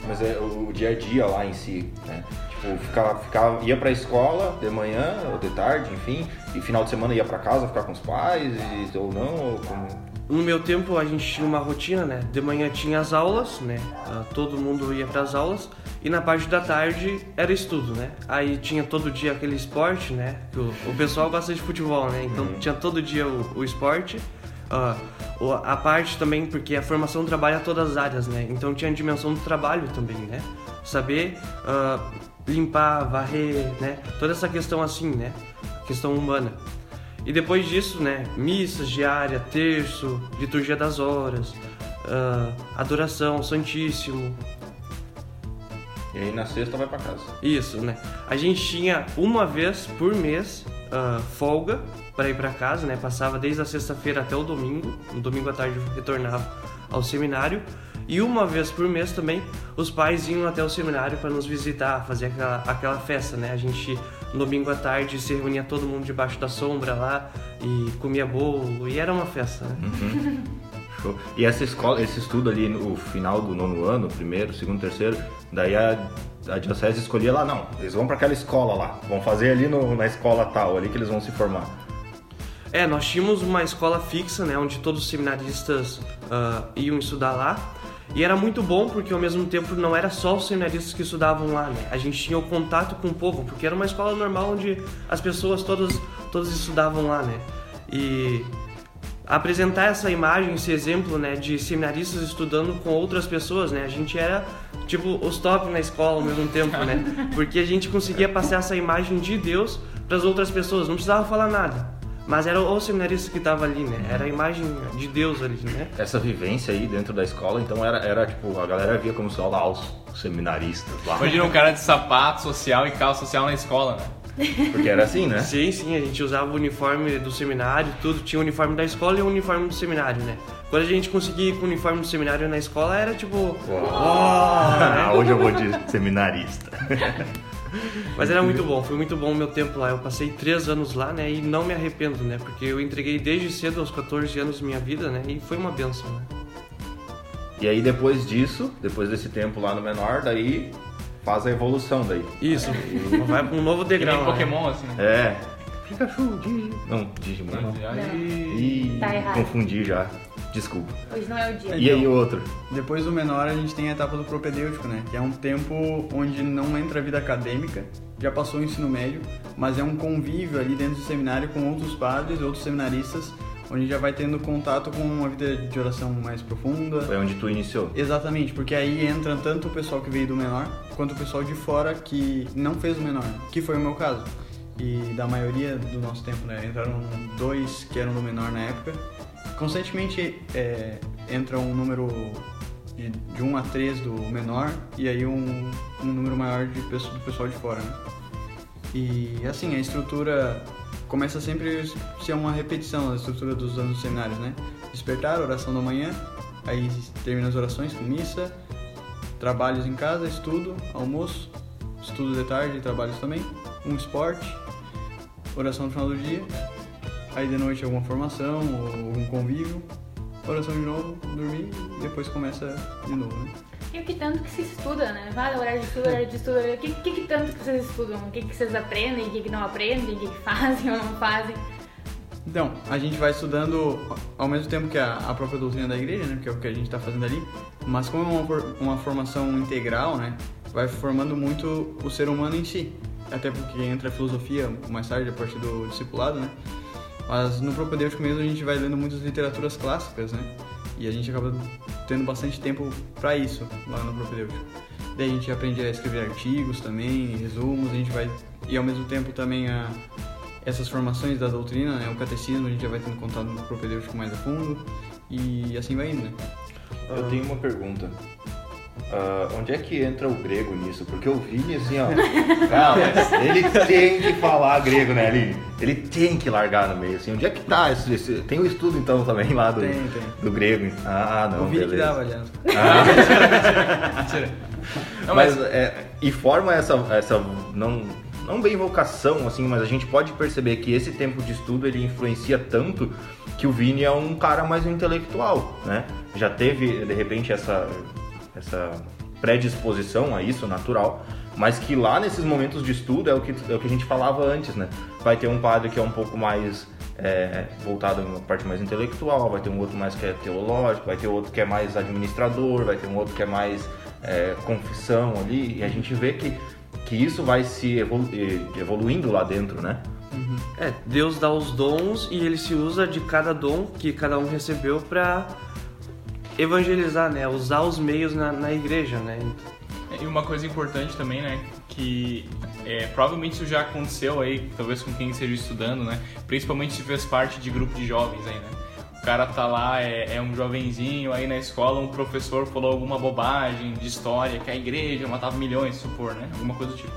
Mas é o, dia a dia lá em si, né? Tipo, ficava, ficava, ia pra escola de manhã ou de tarde, enfim, e final de semana ia pra casa ficar com os pais, e- ou não, ou como... No meu tempo a gente tinha uma rotina, né? De manhã tinha as aulas, né? Ah, todo mundo ia para as aulas e na parte da tarde era estudo, né? Aí tinha todo dia aquele esporte, né? Que o, o pessoal gosta de futebol, né? Então tinha todo dia o, o esporte. O- a parte também, porque a formação trabalha todas as áreas, né? Então tinha a dimensão do trabalho também, né? Saber ah, limpar, varrer, né? Toda essa questão assim, né? Questão humana. E depois disso, né, missas diária, terço, liturgia das horas, ah, adoração, santíssimo, E aí na sexta vai pra casa. isso, né. A gente tinha uma vez por mês ah, folga para ir para casa, né, passava desde a sexta-feira até o domingo, no domingo à tarde retornava ao seminário. E uma vez por mês também os pais iam até o seminário para nos visitar, fazer aquela, aquela festa, né? A gente domingo à tarde se reunia todo mundo debaixo da sombra lá e comia bolo e era uma festa, né? Show. E essa escola, esse estudo ali no final do nono ano, primeiro, segundo, terceiro, daí a, a diocese escolhia lá, não, eles vão pra aquela escola lá, vão fazer ali no- na escola tal, ali que eles vão se formar. É, nós tínhamos uma escola fixa, né, onde todos os seminaristas ah, iam estudar lá. E era muito bom porque ao mesmo tempo não era só os seminaristas que estudavam lá, né? A gente tinha o contato com o povo, porque era uma escola normal onde as pessoas todas, todas estudavam lá, né? E apresentar essa imagem, esse exemplo, né, de seminaristas estudando com outras pessoas, né? A gente era tipo os top na escola ao mesmo tempo, né? Porque a gente conseguia passar essa imagem de Deus para as outras pessoas, não precisava falar nada. Mas era o seminarista que estava ali, né? Era a imagem de Deus ali, né? Essa vivência aí dentro da escola, então era, era tipo, a galera via como só lá os seminaristas lá. Imagina um cara de sapato social e calça social na escola, né? Porque era assim, né? Sim, sim, a gente usava o uniforme do seminário, tudo. Tinha o uniforme da escola e o uniforme do seminário, né? Quando a gente conseguia ir com o uniforme do seminário na escola, era tipo. Ah, hoje eu vou de seminarista. Mas era muito bom, foi muito bom o meu tempo lá. Eu passei três anos lá, né? E não me arrependo, né? Porque eu entreguei desde cedo, aos 14 anos, minha vida, né? E foi uma benção, né? E aí depois disso, depois desse tempo lá no menor, daí faz a evolução daí. Isso, vai pra um novo Que nem degrau. né? Pokémon, assim, né? É. Pikachu, Digi. Não, Digimon não. Ih, Tá errado. confundi já. Desculpa. Hoje não é o dia. E aí o outro? Depois do menor, a gente tem a etapa do propedêutico, né? Que é um tempo onde não entra a vida acadêmica, já passou o ensino médio, mas é um convívio ali dentro do seminário com outros padres, outros seminaristas, onde já vai tendo contato com uma vida de oração mais profunda. Foi onde tu iniciou. Exatamente, porque aí entra tanto o pessoal que veio do menor, quanto o pessoal de fora que não fez o menor, que foi o meu caso. E da maioria do nosso tempo, né? Entraram dois que eram do menor na época. Constantemente é, entra um número de, de 1 a 3 do menor e aí um, um número maior de do pessoal de fora, né? E assim, a estrutura começa sempre a ser uma repetição da estrutura dos anos seminários, né? Despertar, oração da manhã, aí termina as orações com missa, trabalhos em casa, estudo, almoço, estudo de tarde e trabalhos também, um esporte, oração no final do dia, aí de noite alguma formação ou algum convívio, oração de novo, dormir e depois começa de novo, né? E o que tanto que se estuda, né? Vale, horário de estudo, horário de estudo. O que, que, que tanto que vocês estudam? O que, que vocês aprendem, o que, que não aprendem, o que, que fazem ou não fazem? Então, a gente vai estudando ao mesmo tempo que a, a própria doutrina da igreja, né? Que é o que a gente está fazendo ali. Mas como é uma, uma formação integral, né? Vai formando muito o ser humano em si. Até porque entra a filosofia mais tarde, a partir do discipulado, né? Mas no propedêutico mesmo a gente vai lendo muitas literaturas clássicas, né? E a gente acaba tendo bastante tempo para isso lá no propedêutico. Daí a gente aprende a escrever artigos também, resumos, a gente vai... E ao mesmo tempo também a essas formações da doutrina, né? O catecismo a gente já vai tendo contato no propedêutico mais a fundo e assim vai indo, né? Eu tenho uma pergunta. Ah, onde é que entra o grego nisso? Porque o Vini, assim, ó. Cara, ele tem que falar grego, né, Aline? Ele tem que largar no meio, assim. Onde é que tá? Esse, esse- tem o estudo, então, também lá do, Tem, tem. do grego. Ah, não. o Vini que beleza. dava, aliás. Mentira. Não, mas, mas, é, e forma essa, essa não, não bem vocação, assim, mas a gente pode perceber que esse tempo de estudo ele influencia tanto que o Vini é um cara mais intelectual, né? Já teve, de repente, essa, essa predisposição a isso, natural, mas que lá nesses momentos de estudo é o que, é o que a gente falava antes, né? Vai ter um padre que é um pouco mais é, voltado a uma parte mais intelectual, vai ter um outro mais que é teológico, vai ter outro que é mais administrador, vai ter um outro que é mais é, confissão ali, e a gente vê que, que isso vai se evolu- evoluindo lá dentro, né? É, Deus dá os dons e ele se usa de cada dom que cada um recebeu pra evangelizar, né? Usar os meios na, na igreja, né? E uma coisa importante também, né? Que é, provavelmente isso já aconteceu aí, talvez com quem esteja estudando, né? Principalmente se fez parte de grupo de jovens aí, né? O cara tá lá, é, é um jovenzinho aí na escola, um professor falou alguma bobagem de história, que a igreja matava milhões, supor, né? Alguma coisa do tipo.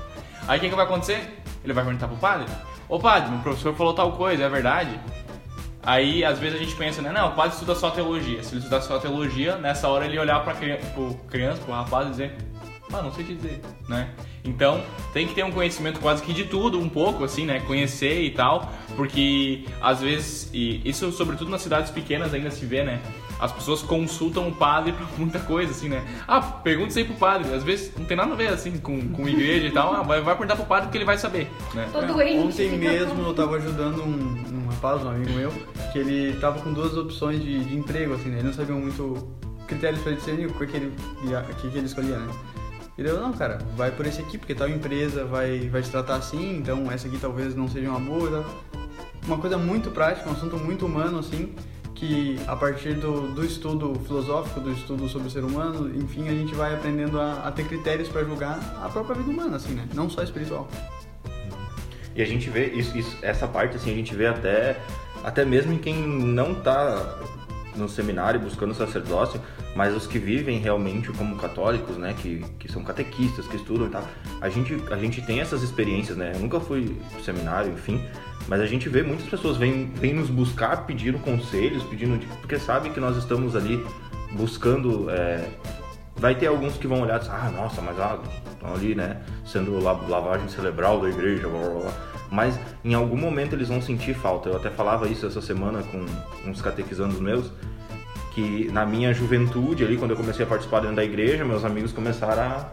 Aí o que, que vai acontecer? Ele vai perguntar pro padre: Ô padre, o professor falou tal coisa, é verdade? Aí, às vezes a gente pensa, né? Não, o padre estuda só teologia. Se ele estudar só teologia, nessa hora ele olhar criança, pro criança, pro rapaz e dizer, ah, não sei te dizer, né? Então, tem que ter um conhecimento quase que de tudo, um pouco, assim, né? Conhecer e tal, porque às vezes, e isso sobretudo nas cidades pequenas ainda se vê, né? As pessoas consultam o padre pra muita coisa, assim, né? Ah, pergunta isso aí pro padre. Às vezes não tem nada a ver, assim, com, com igreja e tal. Ah, vai, vai perguntar pro padre porque ele vai saber, né? Tô doente. Ontem mesmo eu tava ajudando um, um rapaz, um amigo meu, que ele tava com duas opções de, de emprego, assim, né? Ele não sabia muito critérios pra discernir o que, que, ele, que, que ele escolhia, né? Ele falou, não, cara, vai por esse aqui, porque tal empresa vai, vai te tratar assim, então essa aqui talvez não seja uma boa tal. Uma coisa muito prática, um assunto muito humano, assim, que a partir do, do estudo filosófico, do estudo sobre o ser humano, enfim, a gente vai aprendendo a, a ter critérios pra julgar a própria vida humana, assim, né? Não só espiritual. E a gente vê isso, isso- essa parte assim, a gente vê até até mesmo em quem não tá no seminário buscando sacerdócio, mas os que vivem realmente como católicos, né, que, que são catequistas, que estudam e tal. A gente a gente tem essas experiências, né? Eu nunca fui pro seminário, enfim, mas a gente vê muitas pessoas vêm vêm nos buscar pedindo conselhos, pedindo porque sabe que nós estamos ali buscando é, Vai ter alguns que vão olhar e dizer, ah, nossa, mas ah, estão ali, né, sendo la- lavagem cerebral da igreja, blá, blá, blá. Mas em algum momento eles vão sentir falta. Eu até falava isso essa semana com uns catequizandos meus, que na minha juventude ali, quando eu comecei a participar dentro da igreja, meus amigos começaram a,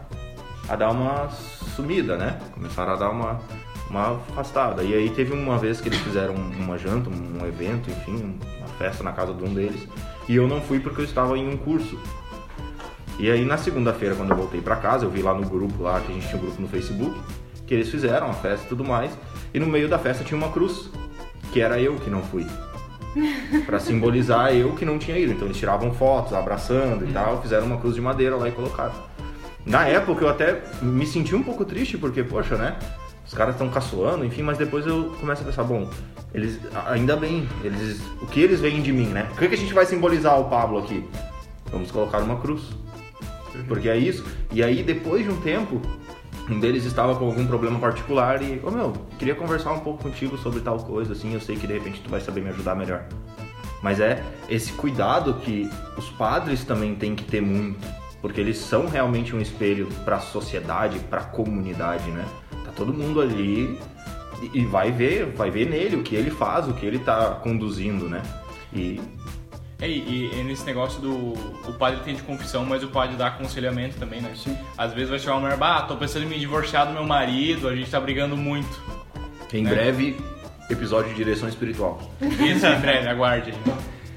a dar uma sumida, né? Começaram a dar uma, uma afastada. E aí teve uma vez que eles fizeram uma janta, um evento, enfim, uma festa na casa de um deles, e eu não fui porque eu estava em um curso. E aí na segunda-feira, quando eu voltei pra casa, eu vi lá no grupo lá, que a gente tinha um grupo no Facebook, que eles fizeram a festa e tudo mais, e no meio da festa tinha uma cruz, que era eu que não fui. Pra simbolizar eu que não tinha ido. Então eles tiravam fotos, abraçando e tal, fizeram uma cruz de madeira lá e colocaram. Na época eu até me senti um pouco triste, porque, poxa, né? Os caras estão caçoando, enfim, mas depois eu começo a pensar, bom, eles ainda bem, eles, o que eles veem de mim, né? O que, que a gente vai simbolizar o Pablo aqui? Vamos colocar uma cruz. Porque é isso. E aí, depois de um tempo, um deles estava com algum problema particular e, ô meu, queria conversar um pouco contigo sobre tal coisa, assim, eu sei que de repente tu vai saber me ajudar melhor. Mas é esse cuidado que os padres também têm que ter muito, porque eles são realmente um espelho para a sociedade, para a comunidade, né? Tá todo mundo ali e- e vai ver, vai ver nele o que ele faz, o que ele tá conduzindo, né? E É, e, e nesse negócio do. O padre tem de confissão, mas o padre dá aconselhamento também, né? Sim. Às vezes vai chegar uma mulher, bah, tô pensando em me divorciar do meu marido, a gente tá brigando muito. em É. breve, episódio de direção espiritual. Isso, em breve, aguarde. aí.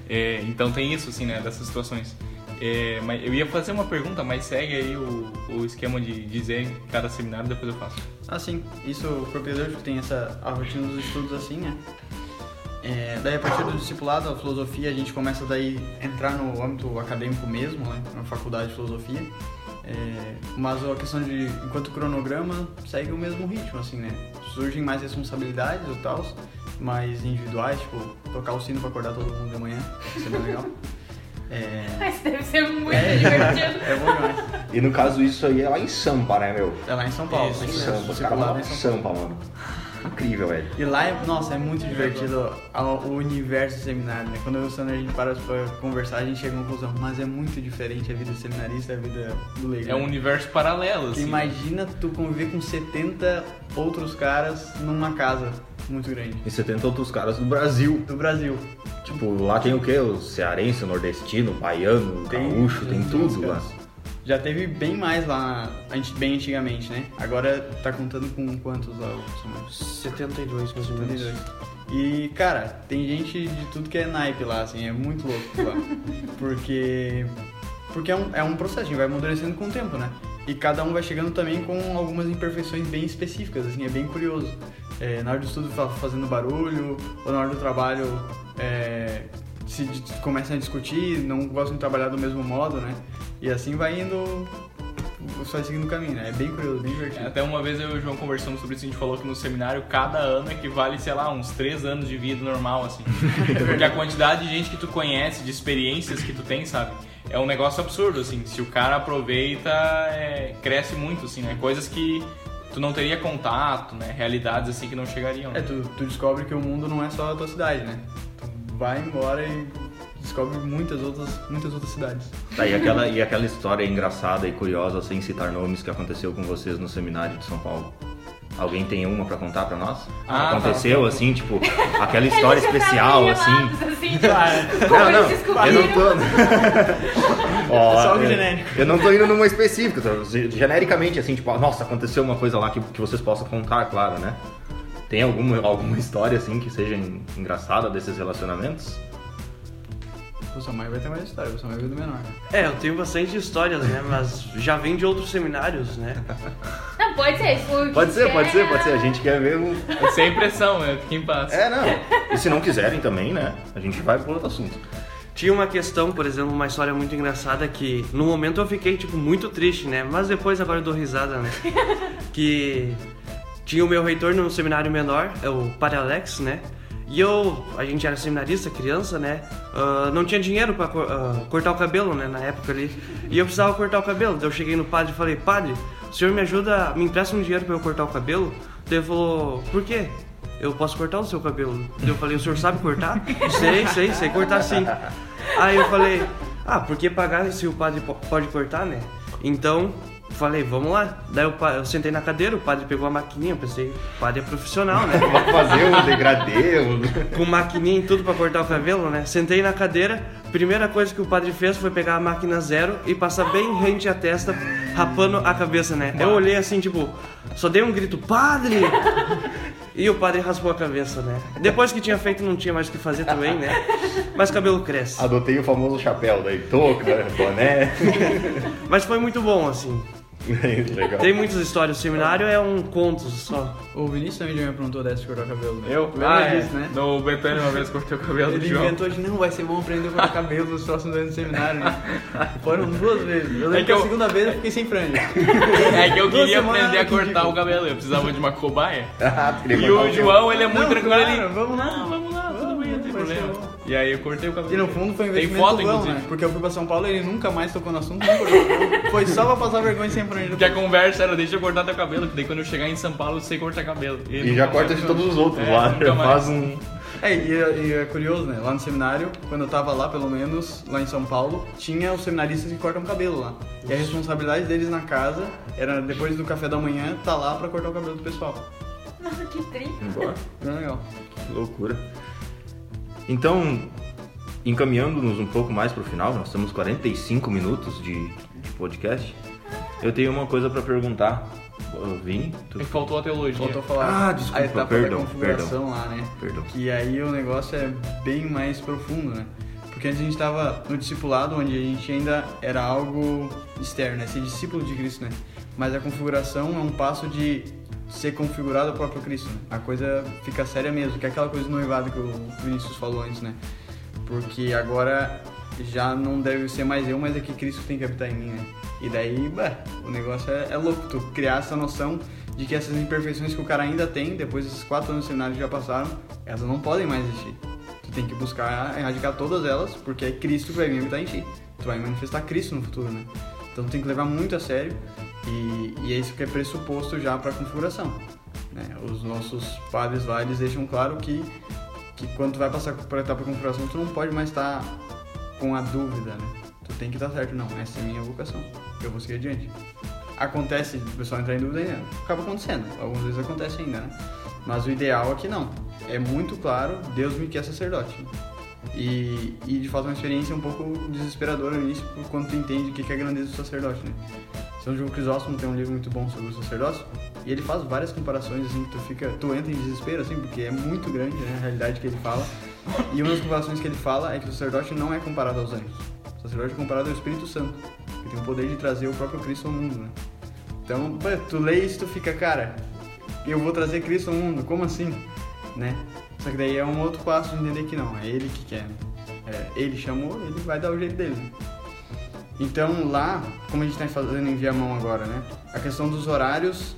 É, então tem isso, assim, né, dessas situações. É, mas eu ia fazer uma pergunta, mas segue aí o, o esquema de dizer em cada seminário, depois eu faço. Assim, isso propedêutico tem essa a rotina dos estudos assim, né? É, daí a partir do discipulado, a filosofia, a gente começa daí a entrar no âmbito acadêmico mesmo, né? Na faculdade de filosofia. É, mas a questão de, enquanto cronograma, segue o mesmo ritmo, assim, né? Surgem mais responsabilidades ou tal, mais individuais, tipo, tocar o sino pra acordar todo mundo de manhã, isso é bem legal. É, Mas deve ser muito é, divertido. é bom demais. E no caso, isso aí é lá em Sampa, né, meu? É lá em São Paulo. Isso? Em Sampa, os caras Discipulado moram em em São Paulo. Sampa, mano. Incrível, velho. E lá, é, nossa, é muito divertido o universo do seminário, né? Quando eu e o Sandro a gente para pra conversar, a gente chega a uma conclusão, mas é muito diferente a vida do seminarista e a vida do leigo. É um né? universo paralelo, assim. imagina tu conviver com 70 outros caras numa casa muito grande. E você tem outros caras do Brasil. Do Brasil. Tipo, lá tem o quê? O cearense, o nordestino, o baiano, o gaúcho, tem todos, tudo lá. Já teve bem mais lá, bem antigamente, né? Agora tá contando com quantos lá, Samuel? 72, mais ou menos. 72. E, cara, tem gente de tudo que é naipe lá, assim, é muito louco lá. Porque. Porque é um, é um processo, a gente vai amadurecendo com o tempo, né? E cada um vai chegando também com algumas imperfeições bem específicas, assim, é bem curioso. É, na hora do estudo fa- fazendo barulho, ou na hora do trabalho é, se começam a discutir, não gostam de trabalhar do mesmo modo, né? E assim vai indo, só seguindo o caminho, né? É bem curioso, bem divertido. Até uma vez eu e o João conversamos sobre isso, a gente falou que no seminário cada ano equivale, sei lá, uns três anos de vida normal, assim. Porque a quantidade de gente que tu conhece, de experiências que tu tem, sabe? É um negócio absurdo, assim. Se o cara aproveita, é, cresce muito, assim, né? Coisas que tu não teria contato, né? Realidades, assim, que não chegariam. É, tu, tu descobre que o mundo não é só a tua cidade, né? Vai embora e descobre muitas outras, muitas outras cidades. Tá, e aquela, e aquela história engraçada e curiosa, sem citar nomes, que aconteceu com vocês no seminário de São Paulo? Alguém tem uma pra contar pra nós? Ah, Aconteceu, assim, tipo, aquela história Eles especial, assim. assim tipo, Não, não, eu não tô. Ó, Só algo eu- genérico. Eu não tô indo numa específica, genericamente, assim, tipo, nossa, aconteceu uma coisa lá que, que vocês possam contar, claro, né? Tem alguma, alguma história, assim, que seja en- engraçada desses relacionamentos? O Samuel vai ter mais história, o Samuel veio do menor. É, eu tenho bastante histórias, né? Mas já vem de outros seminários, né? Não, pode ser. que Pode ser, pode ser, pode ser. A gente quer ver um. É sem pressão, né? Fica em paz. É, não. E se não quiserem também, né? A gente vai pro outro assunto. Tinha uma questão, por exemplo, uma história muito engraçada que no momento eu fiquei, tipo, muito triste, né? Mas depois agora eu dou risada, né? que tinha o meu reitor no seminário menor, é o Padre Alex, né? E eu, a gente era seminarista, criança, né? Ah, não tinha dinheiro pra cor- ah, cortar o cabelo, né? Na época ali. E eu precisava cortar o cabelo. Daí eu cheguei no padre e falei, padre, o senhor me ajuda, me empresta um dinheiro pra eu cortar o cabelo? Daí ele falou, por quê? Eu posso cortar o seu cabelo? Eu falei, o senhor sabe cortar? sei, sei, sei cortar sim. Aí eu falei, ah, por que pagar se o padre po- pode cortar, né? Então, falei, vamos lá. Daí eu, eu sentei na cadeira, o padre pegou a maquininha, eu pensei, o padre é profissional, né? Vamos fazer um degradê, um... com maquininha e tudo pra cortar o cabelo, né? Sentei na cadeira, primeira coisa que o padre fez foi pegar a máquina zero e passar bem rente à testa, rapando a cabeça, né? Eu olhei assim, tipo, só dei um grito, padre! E o padre raspou a cabeça, né? Depois que tinha feito, não tinha mais o que fazer também, né? Mas o cabelo cresce. Adotei o famoso chapéu, daí touca, boné. Mas foi muito bom, assim. Legal. Tem muitas histórias. O seminário é um conto só. O Vinícius também já me perguntou dessa de cortar cabelo. Né? Eu? Lembra Ah, é. disso, né? No Betânia uma vez cortei o cabelo do Ele João. inventou de não, vai ser bom aprender a cortar cabelo nos próximos anos do seminário, né? Foram duas vezes. Eu lembro É que que a eu- segunda vez eu fiquei sem franja. É que eu Duas queria aprender a cortar digo. o cabelo, eu precisava de uma cobaia. Ah, E o. João, ele é muito Não, tranquilo, claro, ele... vamos lá. Vamos lá, tudo bem, não tem ser problema. bom. E aí eu cortei o cabelo. E no fundo foi um Tem investimento foto, bom, inclusive. né? Porque eu fui pra São Paulo e ele nunca mais tocou no assunto, nem cortou o cabelo. Foi só pra passar vergonha sem franja. Porque a conversa era, deixa eu cortar teu cabelo, que daí quando eu chegar em São Paulo eu sei cortar cabelo. E nunca já corta de todos os outros É, lá. faz um. É, e, e é curioso, né? Lá no seminário, quando eu tava lá, pelo menos, lá em São Paulo, tinha os seminaristas que cortam cabelo lá. E a responsabilidade deles na casa era, depois do café da manhã, tá lá pra cortar o cabelo do pessoal. Nossa, que tri. Embora. Bem legal. Que loucura. Então, encaminhando-nos um pouco mais pro final, nós temos 45 minutos de, de podcast. Eu tenho uma coisa pra perguntar. Vini, tu... É faltou a teologia. Faltou falar Ah, desculpa, a etapa perdão, da configuração lá, né? Perdão. Que aí o negócio é bem mais profundo, né? Porque antes a gente estava no discipulado, onde a gente ainda era algo externo, né? Ser discípulo de Cristo, né? Mas a configuração é um passo de ser configurado ao próprio Cristo, né? A coisa fica séria mesmo, que é aquela coisa do noivado que o Vinícius falou antes, né? Porque agora já não deve ser mais eu, mas é que Cristo tem que habitar em mim, né? E daí, bah, o negócio é, é louco, tu criar essa noção de que essas imperfeições que o cara ainda tem, depois desses quatro anos de que já passaram, elas não podem mais existir. Tu tem que buscar erradicar todas elas, porque é Cristo que vai vir habitar em ti. Tu vai manifestar Cristo no futuro, né? Então tu tem que levar muito a sério e, e é isso que é pressuposto já para a configuração. Né? Os nossos padres lá, eles deixam claro que, que quando tu vai passar por etapa de configuração, tu não pode mais estar com a dúvida, né? Tu tem que estar certo, não, essa é a minha vocação, eu vou seguir adiante. Acontece, o pessoal entrar em dúvida ainda, acaba acontecendo, algumas vezes acontece ainda, né? Mas o ideal é que não. É muito claro, Deus me quer sacerdote. E, e de fato é uma experiência um pouco desesperadora no início, quando tu entende o que que é a grandeza do sacerdote, né? São João Crisóstomo tem um livro muito bom sobre o sacerdócio, e ele faz várias comparações, assim, que tu fica, tu entra em desespero, assim, porque é muito grande, né, a realidade que ele fala. E uma das comparações que ele fala é que o sacerdote não é comparado aos anjos. O sacerdote é comparado ao Espírito Santo, que tem o poder de trazer o próprio Cristo ao mundo, né? Então, tu lê isso, tu fica, cara, eu vou trazer Cristo ao mundo, como assim? Né? Só que daí é um outro passo de entender que não, é ele que quer. né? É, ele chamou, ele vai dar o jeito dele. Então lá, como a gente está fazendo em Viamão agora, né? A questão dos horários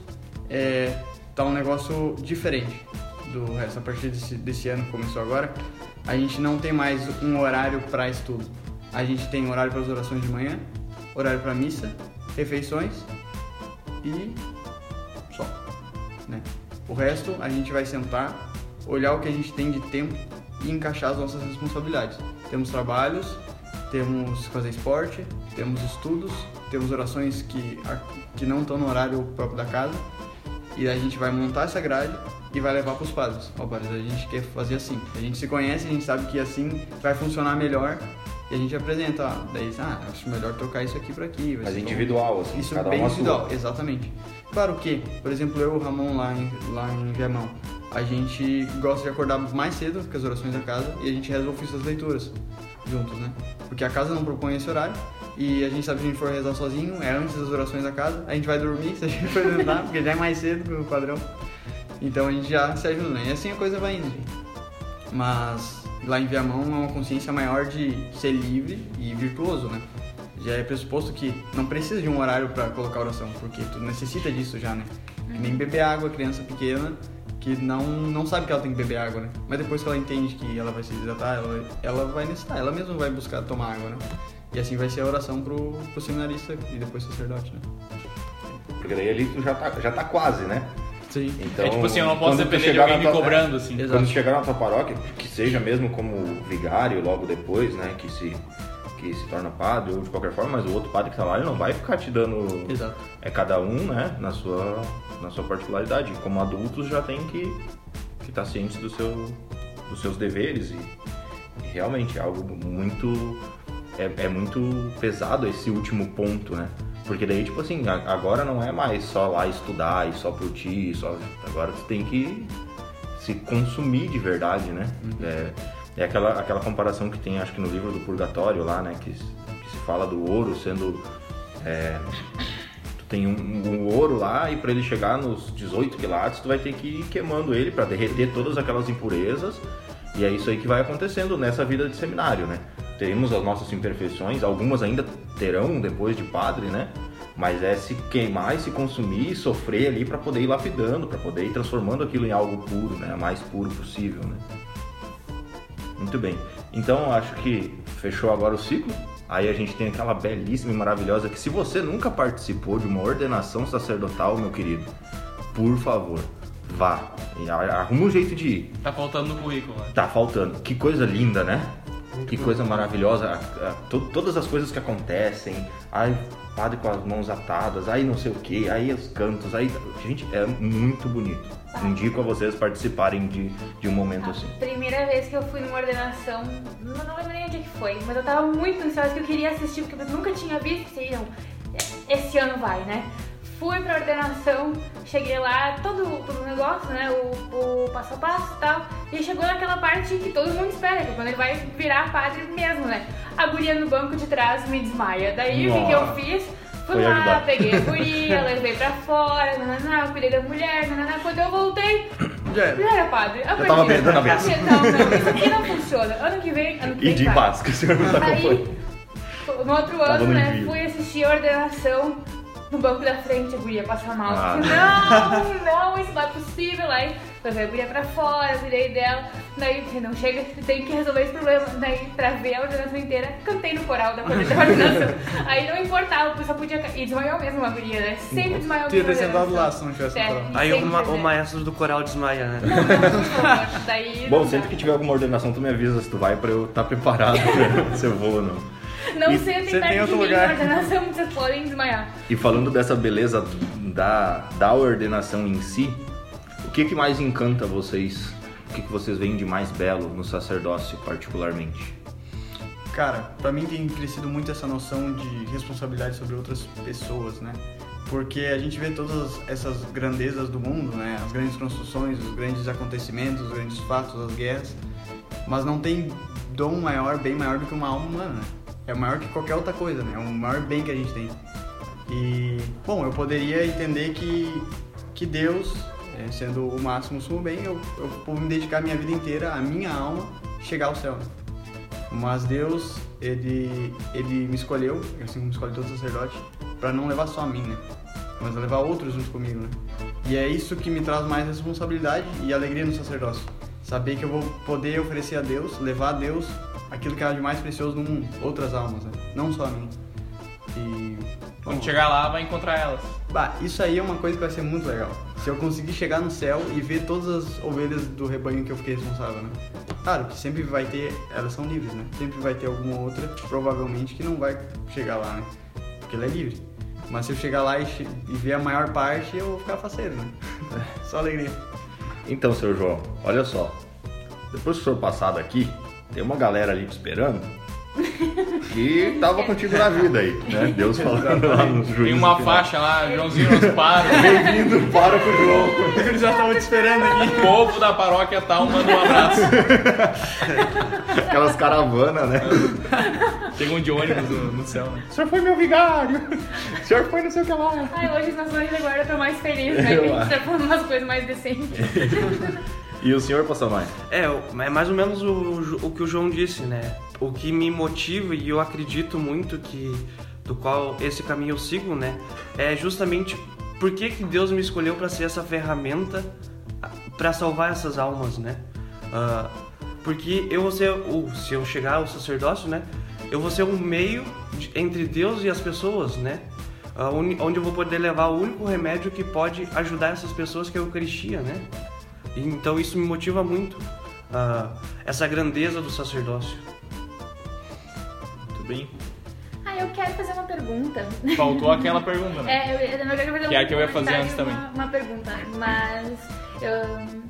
é, tá um negócio diferente do resto. A partir desse, desse ano começou agora, a gente não tem mais um horário para estudo. A gente tem horário para as orações de manhã, horário para missa, refeições e só. Né? O resto a gente vai sentar, olhar o que a gente tem de tempo e encaixar as nossas responsabilidades. Temos trabalhos, temos fazer esporte, temos estudos, temos orações que, que não estão no horário próprio da casa e a gente vai montar essa grade e vai levar para os padres. Ó, padres, a gente quer fazer assim. A gente se conhece, a gente sabe que assim vai funcionar melhor e a gente apresenta. Ó, daí, ah, acho melhor trocar isso aqui para aqui. Mas individual, assim. Isso cada bem uma individual, sua. exatamente. Claro que, por exemplo, eu e o Ramon lá em, lá em Viamão, a gente gosta de acordar mais cedo que as orações da casa e a gente ofício das leituras juntos, né? Porque a casa não propõe esse horário e a gente sabe que a gente for rezar sozinho, é antes das orações da casa, a gente vai dormir se a gente for tentar, porque já é mais cedo que o padrão. Então a gente já se ajuda, né? E assim a coisa vai indo. Mas lá em Viamão é uma consciência maior de ser livre e virtuoso, né? Já é pressuposto que não precisa de um horário para colocar oração, porque tu necessita disso já, né? Que nem beber água, criança pequena, que não, não sabe que ela tem que beber água, né? Mas depois que ela entende que ela vai se desidratar, ela, vai- ela vai necessitar, ela mesma vai buscar tomar água, né? E assim vai ser a oração pro, pro seminarista e depois sacerdote, né? Porque daí ali tu já tá, já tá quase, né? Sim. Então, é tipo assim, eu não posso depender de chegar alguém me tua- cobrando, assim. Exato. Quando chegar na tua paróquia, que seja mesmo como vigário logo depois, né? Que se, que se torna padre ou de qualquer forma, mas o outro padre que tá lá, ele não vai ficar te dando. Exato. É cada um, né? Na sua, na sua particularidade. Como adultos já tem que estar que tá cientes do seu, dos seus deveres e, e realmente é algo muito. É, é muito pesado esse último ponto, né? Porque daí, tipo assim, agora não é mais só lá estudar e só por ti, só... agora tu tem que se consumir de verdade, né? É, é aquela, aquela comparação que tem, acho que no livro do Purgatório lá, né? Que, que se fala do ouro sendo. é, tu tem um, um ouro lá e para ele chegar nos 18 quilates, tu vai ter que ir queimando ele para derreter todas aquelas impurezas. E é isso aí que vai acontecendo nessa vida de seminário, né? Temos as nossas imperfeições, algumas ainda terão depois de padre, né? Mas é se queimar e se consumir e sofrer ali para poder ir lapidando, para poder ir transformando aquilo em algo puro, né? Mais puro possível, né? Muito bem. Então acho que fechou agora o ciclo. Aí a gente tem aquela belíssima e maravilhosa que se você nunca participou de uma ordenação sacerdotal, meu querido, por favor, vá. E Arruma um jeito de ir. Tá faltando no currículo, né? Tá faltando. Que coisa linda, né? que coisa maravilhosa. A- a- to- todas as coisas que acontecem. Ai, padre com as mãos atadas. Aí não sei o que. Aí os cantos. Aí. Gente, é muito bonito. Indico a vocês participarem de, de um momento assim. A primeira vez que eu fui numa ordenação, não, não lembro nem onde que foi, mas eu tava muito ansiosa que eu queria assistir, porque eu nunca tinha visto, sei não, esse ano vai, né? Fui pra ordenação, cheguei lá, todo, o negócio, né? O, o passo a passo e tal. E chegou naquela parte que todo mundo espera, que é quando ele vai virar padre mesmo, né? A guria no banco de trás me desmaia. Daí o que, que eu fiz? Fui Foi lá, ajudar. peguei a guria, levei pra fora, nananá, cuidei da mulher, nananá. Quando eu voltei, Já era. já era padre. Eu Já tava perdendo a. Não, não, isso aqui não funciona. Ano que vem, ano que vem. E de vai. paz, que o senhor nos acompanha. Aí, no outro Tava ano, no né, envio. fui assistir a ordenação no banco da frente, a guria passa mal. Ah. Não, não, isso não é possível. Aí, levei a guria pra fora, cuidei dela. Daí, você não chega, você tem que resolver esse problema. Daí, pra ver a ordenação inteira, cantei no coral da da ordenação. Aí não importava, o pessoal podia. E desmaiou mesmo a guria, né? Sempre desmaiou Tu ia ter sentado lá se não tivesse É, coral. Aí o, sempre, ma- né? o maestro do coral desmaia, né? Não, não. Daí. Bom, sempre que tiver alguma ordenação, tu me avisa se tu vai pra eu estar preparado pra se eu vou ou não. Não E sei, você tem de outro mim lugar. na ordenação, vocês podem desmaiar. E falando dessa beleza da, da ordenação em si, o que, que mais encanta vocês? O que, que vocês veem de mais belo no sacerdócio, particularmente? Cara, pra mim tem crescido muito essa noção de responsabilidade sobre outras pessoas, né? Porque a gente vê todas essas grandezas do mundo, né? As grandes construções, os grandes acontecimentos, os grandes fatos, as guerras, mas não tem dom maior, bem maior do que uma alma humana, né? É maior que qualquer outra coisa, né? É o maior bem que a gente tem. E, bom, eu poderia entender que, que Deus, eh, sendo o máximo sumo bem, eu, eu vou me dedicar minha vida inteira, a minha alma, chegar ao céu. Mas Deus, ele, ele me escolheu, assim como escolhe todo sacerdote, para não levar só a mim, né? Mas levar outros junto comigo, né? E é isso que me traz mais responsabilidade e alegria no sacerdócio. Saber que eu vou poder oferecer a Deus, levar a Deus aquilo que há de mais precioso no mundo, outras almas, né? Não só a mim. E. Quando chegar lá, vai encontrar elas. Bah, isso aí é uma coisa que vai ser muito legal. Se eu conseguir chegar no céu e ver todas as ovelhas do rebanho que eu fiquei responsável, né? Claro que sempre vai ter, elas são livres, né? Sempre vai ter alguma outra, provavelmente, que não vai chegar lá, né? Porque ela é livre. Mas se eu chegar lá e, e ver a maior parte, eu vou ficar faceiro, né? Só alegria. Então, seu João, olha só. Depois que o senhor passar daqui, tem uma galera ali te esperando que tava contigo na vida aí, né? Deus falando lá nos juízes. Tem uma final. faixa lá, Joãozinho nos para. Bem-vindo para com o João. Eles já estavam te esperando aqui. O povo da paróquia tal manda um abraço. Aquelas caravanas, né? Chega um de ônibus no, no céu, né? O senhor foi meu vigário. O senhor foi não sei o que lá. Ai, hoje os nossos anjos da guarda estão mais felizes, né? Eu Que a gente tá falando umas coisas mais decentes. E o senhor passa mais? É, é mais ou menos o, o que o João disse, né? O que me motiva e eu acredito muito que do qual esse caminho eu sigo, né? É justamente por que, que Deus me escolheu para ser essa ferramenta para salvar essas almas, né? Ah, porque eu vou ser, o, se eu chegar ao sacerdócio, né? Eu vou ser um meio de- entre Deus e as pessoas, né? Uni- onde eu vou poder levar o único remédio que pode ajudar essas pessoas que é a Eucaristia, né? E Então isso me motiva muito, ah, essa grandeza do sacerdócio. Tudo bem. Ah, eu quero fazer uma pergunta. Faltou aquela pergunta, né? É, eu, eu, eu vou fazer Que é a que eu ia fazer antes também. Uma, uma pergunta, mas. eu-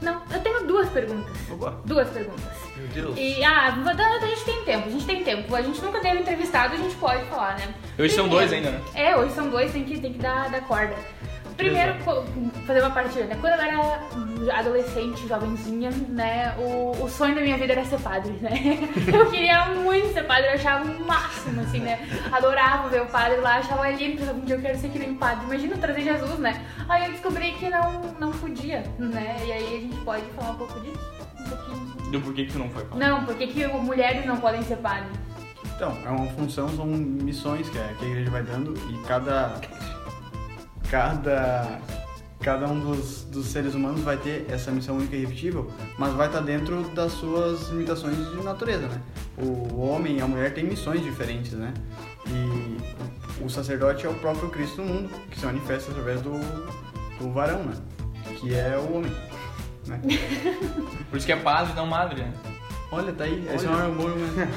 Não, eu tenho duas perguntas. Opa. Duas perguntas. Meu Deus. E, ah, a gente tem tempo, a gente tem tempo. A gente nunca teve entrevistado, a gente pode falar, né? Hoje são dois ainda, né? É, hoje são dois, tem que, tem que dar, dar corda. Primeiro, fazer uma partilha, né? Quando eu era adolescente, jovenzinha, né? O, o sonho da minha vida era ser padre, né? Eu queria muito ser padre, eu achava o máximo, assim, né? Adorava ver o padre lá, achava lindo, pensava, um dia eu quero ser que nem padre. Imagina trazer Jesus, né? Aí eu descobri que não, não podia, né? E aí a gente pode falar um pouco disso? Um pouquinho. Do porquê que tu não foi padre. Não, por que, que mulheres não podem ser padres? Então, é uma função, são missões que a, que a igreja vai dando e cada. Cada. Cada um dos, dos seres humanos vai ter essa missão única e irrepetível, mas vai estar dentro das suas limitações de natureza, né? O homem e a mulher têm missões diferentes, né? E o sacerdote é o próprio Cristo no mundo, que se manifesta através do, do varão, né? Que é o homem. Né? Por isso que é padre, não madre, né? Olha, tá aí, esse é um amor, né?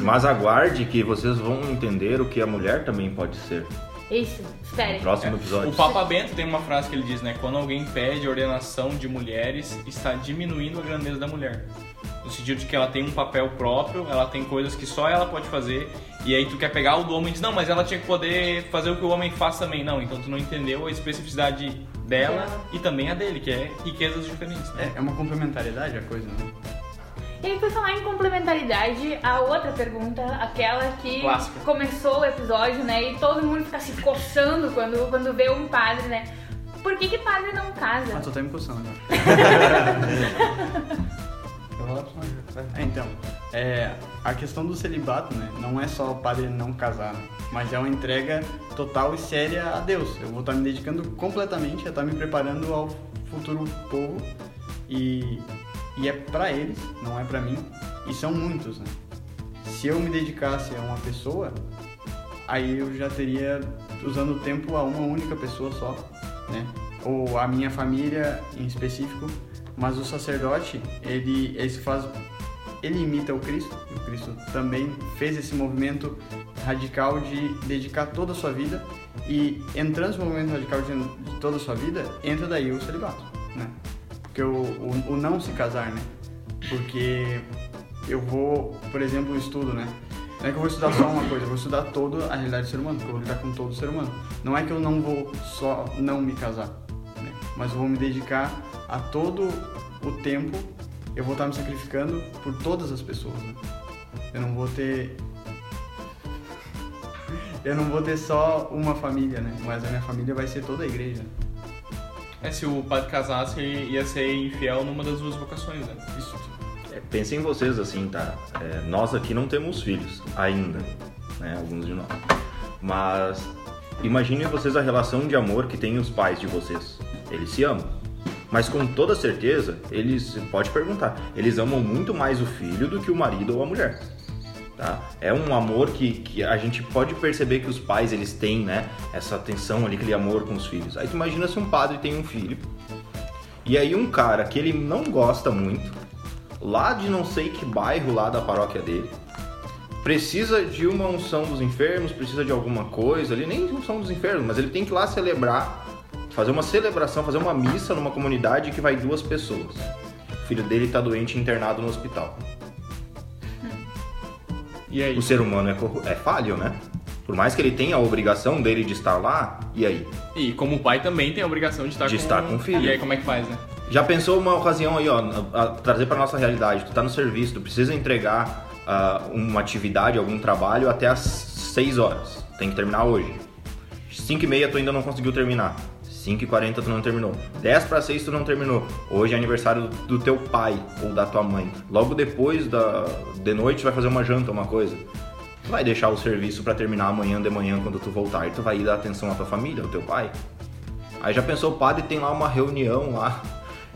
Mas aguarde que vocês vão entender o que a mulher também pode ser. Isso, espere. Próximo episódio. O Papa Bento tem uma frase que ele diz, né? Quando alguém pede a ordenação de mulheres, está diminuindo a grandeza da mulher. No sentido de que ela tem um papel próprio, ela tem coisas que só ela pode fazer, e aí tu quer pegar o do homem e diz, não, mas ela tinha que poder fazer o que o homem faz também. Não, então tu não entendeu a especificidade dela Dela. e também a dele, que é riquezas diferentes, né? É, é uma complementariedade a coisa, né? E aí, por falar em complementaridade, a outra pergunta, aquela que Clássica. começou o episódio, né? E todo mundo fica se coçando quando, quando vê um padre, né? Por que, que padre não Ah, casa? tô até me coçando agora. É, então, é, a questão do celibato, né? Não é só o padre não casar, né? mas é uma entrega total e séria a Deus. Eu vou estar me dedicando completamente a estar me preparando ao futuro povo e, e é pra eles, não é pra mim. E são muitos, né? Se eu me dedicasse a uma pessoa, aí eu já teria usando o tempo a uma única pessoa só, né? Ou a minha família em específico, mas o sacerdote, ele, ele se faz ele imita o Cristo, e o Cristo também fez esse movimento radical de dedicar toda a sua vida e entrando nesse movimento radical de, de toda a sua vida, entra daí o celibato, né? Porque o, o, o não se casar, né? Porque eu vou, por exemplo, o estudo, né? Não é que eu vou estudar só uma coisa, eu vou estudar toda a realidade do ser humano, porque eu vou lidar com todo ser humano. Não é que eu não vou só não me casar, né? mas eu vou me dedicar a todo o tempo, eu vou estar me sacrificando por todas as pessoas. Né? Eu não vou ter. Eu não vou ter só uma família, né? Mas a minha família vai ser toda a igreja. É, se o padre casasse, ele ia ser infiel numa das duas vocações, né? Isso. É, pensem vocês assim, tá? É, nós aqui não temos filhos ainda, né? Alguns de nós. Mas imaginem vocês a relação de amor que têm os pais de vocês. Eles se amam. Mas com toda certeza, eles pode perguntar, eles amam muito mais o filho do que o marido ou a mulher. Tá? É um amor que, que a gente pode perceber que os pais eles têm, né? Essa atenção ali, aquele amor com os filhos. Aí tu imagina se um padre tem um filho e aí um cara que ele não gosta muito, lá de não sei que bairro lá da paróquia dele, precisa de uma unção dos enfermos, precisa de alguma coisa ali, nem unção dos enfermos, mas ele tem que ir lá celebrar, fazer uma celebração, fazer uma missa numa comunidade que vai duas pessoas. O filho dele tá doente internado no hospital. O ser humano é, é falho, né? Por mais que ele tenha a obrigação dele de estar lá, e aí? E como pai também tem a obrigação de estar, De com... estar com o filho. E aí como é que faz, né? Já pensou uma ocasião aí, ó, a- a- trazer para nossa realidade? Tu tá no serviço, tu precisa entregar ah, uma atividade, algum trabalho até às 6 horas. Tem que terminar hoje. 5 e meia tu ainda não conseguiu terminar. 5 e 40 tu não terminou. 10 para 6 tu não terminou. Hoje é aniversário do, teu pai ou da tua mãe. Logo depois da de noite tu vai fazer uma janta, uma coisa. Tu vai deixar o serviço para terminar amanhã de manhã quando tu voltar tu vai ir dar atenção à tua família, ao teu pai. Aí já pensou, o padre tem lá uma reunião lá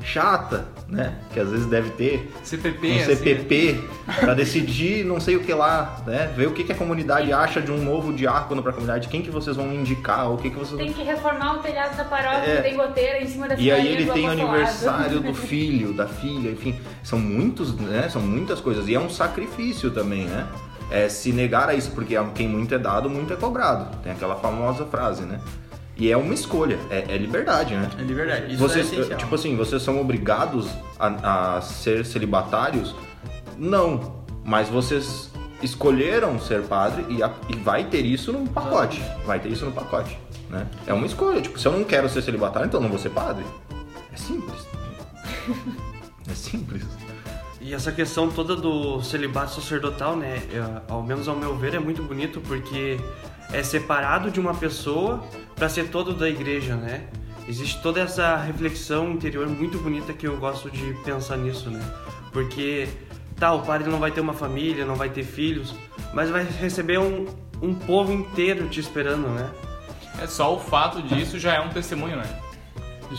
chata, né? Que às vezes deve ter CPP, um assim, né? CPP pra decidir não sei o que lá, né? Ver o que, que a comunidade acha de um novo diácono pra comunidade, quem que vocês vão indicar, o que que vocês Tem que reformar o telhado da paróquia, É. tem goteira em cima da e aí ele do tem o aniversário do filho, da filha, enfim, são muitos, né? São muitas coisas e é um sacrifício também, né? É se negar a isso, porque quem muito é dado, muito é cobrado. Tem aquela famosa frase, né? E é uma escolha, é, é liberdade, né? É de verdade. Isso vocês, é essencial. tipo assim, vocês são obrigados a, a ser celibatários? Não, mas vocês escolheram ser padre e, a- e vai ter isso no pacote. Vai ter isso no pacote. Né? É uma escolha. Tipo, se eu não quero ser celibatário, então eu não vou ser padre. É simples. é simples. E essa questão toda do celibato sacerdotal, né, eu- ao menos ao meu ver, é muito bonito porque é separado de uma pessoa para ser todo da igreja, né? Existe toda essa reflexão interior muito bonita que eu gosto de pensar nisso, né? Porque, tá, o padre não vai ter uma família, não vai ter filhos, mas vai receber um, um povo inteiro te esperando, né? É só o fato disso já é um testemunho, né?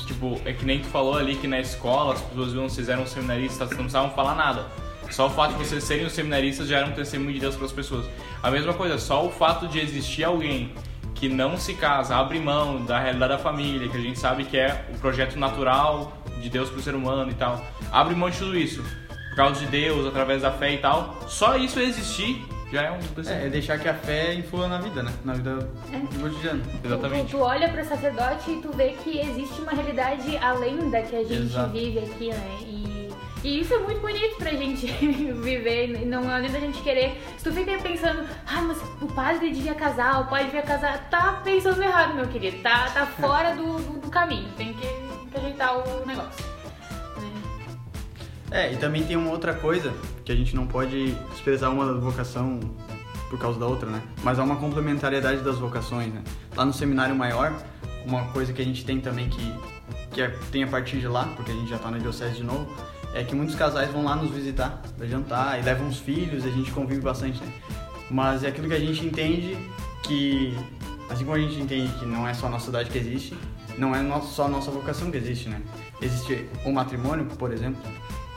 Tipo, é que nem tu falou ali que na escola as pessoas viam vocês eram seminaristas, não precisavam falar nada. Só o fato de vocês serem os seminaristas já era um testemunho de Deus para as pessoas. A mesma coisa, só o fato de existir alguém que não se casa, abre mão da realidade da família, que a gente sabe que é o projeto natural de Deus para o ser humano e tal, abre mão de tudo isso por causa de Deus, através da fé e tal. Só isso existir já é um testemunho. É, é deixar que a fé influa na vida, né? Na vida do cotidiano. Tu, Exatamente. tu, tu olha pro sacerdote e tu vê que existe uma realidade além da que a gente Exato. vive aqui, né? E, e isso é muito bonito pra gente viver. e Não adianta a gente querer. Se tu fica pensando, ah, mas o padre devia casar, o padre devia casar, tá pensando errado, meu querido. Tá, tá fora do, do, caminho. Tem que, que ajeitar o negócio. né? É, e também tem uma outra coisa que a gente não pode desprezar uma vocação por causa da outra, né? Mas há uma complementariedade das vocações, né? Lá no seminário maior, uma coisa que a gente tem também que, que é- tem a partir de lá, porque a gente já tá na diocese de novo, é que muitos casais vão lá nos visitar pra jantar e levam os filhos, a gente convive bastante, né? Mas é aquilo que a gente entende que, assim como a gente entende que não é só a nossa cidade que existe, não é só a nossa vocação que existe, né? Existe o matrimônio, por exemplo,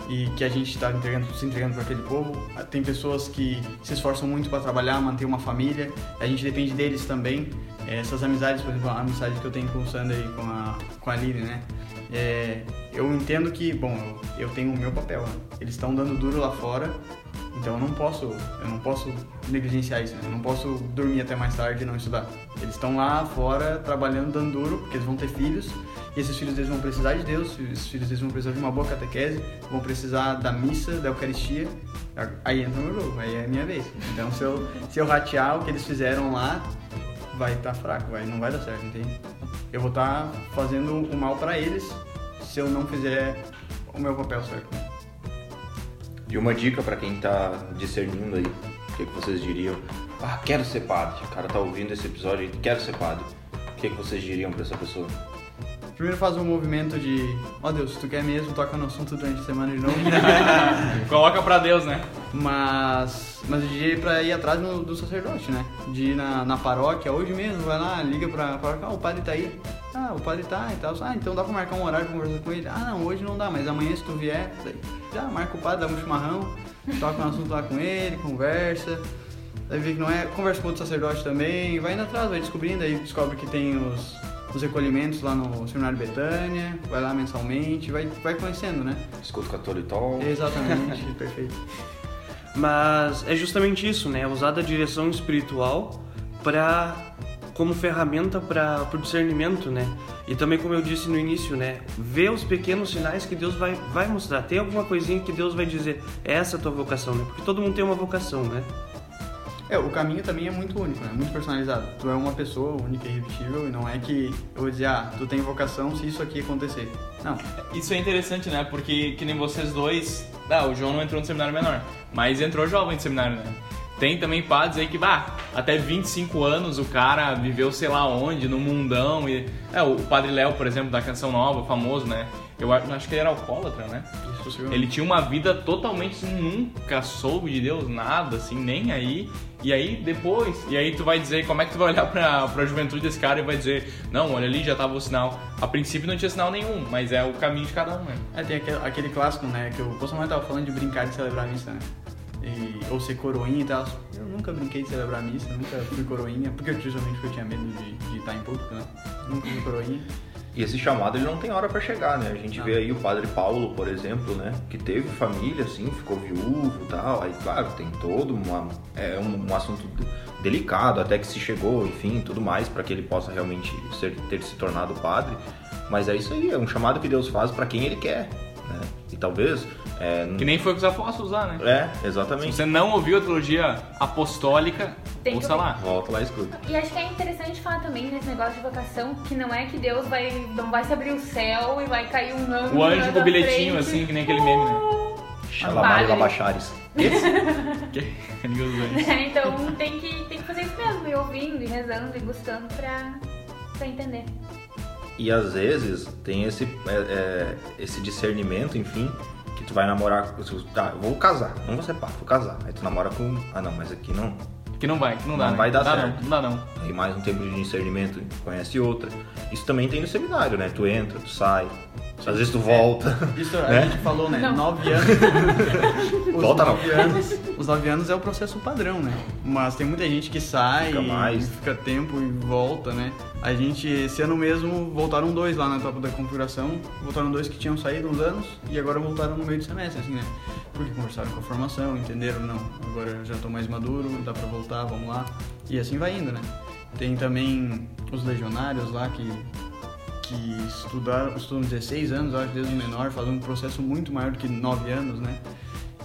e que a gente está se entregando para aquele povo. Tem pessoas que se esforçam muito para trabalhar, manter uma família. A gente depende deles também. É, Essas amizades, por exemplo, a amizade que eu tenho com o Sander e com a, com a Lili, né? É, eu entendo que, bom, eu, eu tenho o meu papel. Né? Eles estão dando duro lá fora, então eu não posso, eu não posso negligenciar isso. Né? Eu não posso dormir até mais tarde e não estudar. Eles estão lá fora trabalhando, dando duro, porque eles vão ter filhos. E esses filhos deles vão precisar de Deus, esses filhos deles vão precisar de uma boa catequese, vão precisar da missa, da Eucaristia. Aí entra o meu jogo, aí é a minha vez. Então se eu, se eu ratear o que eles fizeram lá, vai estar fraco, vai, não vai dar certo, entende? Eu vou estar fazendo o mal para eles se eu não fizer o meu papel certo. E uma dica pra quem tá discernindo aí, o que, que vocês diriam? Ah, quero ser padre. O cara tá ouvindo esse episódio e quero ser padre. O que, que vocês diriam pra essa pessoa? Primeiro faz um movimento de, ó Deus, se tu quer mesmo, toca no assunto durante a semana de novo. Coloca pra Deus, né? Mas, mas diria pra ir atrás do, do sacerdote, né? De ir na, na paróquia, hoje mesmo, vai lá, liga pra paróquia, ah, o padre tá aí. Ah, o padre tá e tal. Ah, então dá pra marcar um horário pra conversar com ele. Ah, não, hoje não dá, mas amanhã se tu vier, daí já marca o padre, dá um chimarrão, toca um assunto lá com ele, conversa. Daí vê que não é, conversa com outro sacerdote também, vai indo atrás, vai descobrindo, aí descobre que tem os, os recolhimentos lá no Seminário Betânia, vai lá mensalmente, vai, vai conhecendo, né? Escuta Catolitol. Exatamente, perfeito. Mas é justamente isso, né? Usar da direção espiritual para como ferramenta para o discernimento, né? E também como eu disse no início, né? Ver os pequenos sinais que Deus vai, vai mostrar. Tem alguma coisinha que Deus vai dizer, essa é a tua vocação, né? Porque todo mundo tem uma vocação, né? É, o caminho também é muito único, né? Muito personalizado. Tu é uma pessoa única e irrepetível e não é que eu vou dizer, ah, tu tem vocação se isso aqui acontecer. Não. Isso é interessante, né? Porque que nem vocês dois. Ah, o João não entrou no seminário menor, mas entrou jovem no seminário, né? Tem também padres aí que, bah, até 25 anos o cara viveu sei lá onde, no mundão. E... É, o padre Léo, por exemplo, da Canção Nova, famoso, né? Eu acho que ele era alcoólatra, né? Isso. Ele tinha uma vida totalmente assim, nunca soube de Deus nada, assim, nem aí. E aí depois, e aí tu vai dizer, como é que tu vai olhar pra, pra juventude desse cara e vai dizer, não, olha ali, já tava o sinal. A princípio não tinha sinal nenhum, mas é o caminho de cada um, né? É, tem aquele, aquele clássico, né? Que o Bolsonaro tava falando de brincar de celebrar a missa, né? E, ou ser coroinha e tal. Eu nunca brinquei de celebrar a missa, nunca fui coroinha, porque justamente eu tinha medo de, de estar em público, né? Nunca fui coroinha. E esse chamado ele não tem hora pra chegar, né? A gente vê aí o padre Paulo, por exemplo, né? Que teve família, assim, ficou viúvo e tal. Aí, claro, tem todo uma, é um, um assunto de- delicado, até que se chegou, enfim, tudo mais, para que ele possa realmente ser, ter se tornado padre. Mas é isso aí, é um chamado que Deus faz para quem ele quer, né? E talvez... É, Que nem foi o que os apóstolos lá, né? é, Se exatamente. você não ouviu a teologia apostólica, Tem Ouça lá. Volta lá e escuta. E acho que é interessante falar também nesse negócio de vocação, que não é que Deus vai. não vai se abrir o céu e vai cair um anjo. O anjo com o bilhetinho, frente. assim, que nem aquele meme, né? Xalamari Padre. Labachares. Dos anjos. então tem que, tem que fazer isso mesmo, ir ouvindo, e rezando e buscando pra, pra entender. E às vezes tem esse, é, é, esse discernimento, enfim, que tu vai namorar. Tá, eu vou casar, não vou ser pá, vou casar. Aí tu namora com. Ah não, mas aqui não. Que não vai, que não dá, Não né? vai dar dá certo. Não, não dá não. Aí mais um tempo de discernimento, conhece outra. Isso também tem no seminário, né? Tu entra, tu sai, às vezes tu volta. Isso a Né? gente falou, né? Não. Nove anos. Os Volta não. nove anos. Os nove anos é o processo padrão, né? Mas tem muita gente que sai, Fica mais. fica tempo e volta, né? A gente, esse ano mesmo, voltaram dois lá na etapa da configuração. Voltaram dois que tinham saído uns anos e agora voltaram no meio do semestre, assim, né? Porque conversaram com a formação, entenderam, não, agora eu já tô mais maduro, dá pra voltar, vamos lá. E assim vai indo, né? Tem também os legionários lá que que estudaram, estudam 16 anos, acho, desde o menor, fazendo um processo muito maior do que 9 anos, né?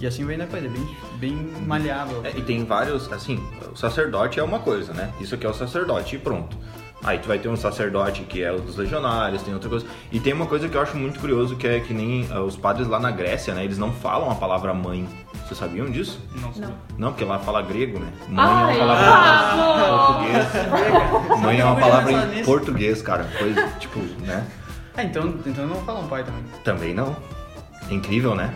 E assim vai na coisa, bem, bem maleável. É, e tem vários, assim, o sacerdote é uma coisa, né? Isso aqui é o sacerdote e pronto. Aí tu vai ter um sacerdote que é o dos legionários, tem outra coisa. E tem uma coisa que eu acho muito curioso, que é que nem ah, os padres lá na Grécia, né? Eles não falam a palavra mãe. Vocês sabiam disso? Não sei. Não. Não, porque lá fala grego, né? Mãe Ai, é uma palavra em português. Mãe é uma palavra em português, cara. Coisa, tipo, né? Ah, então, então não falam pai também. Também não. Incrível, né?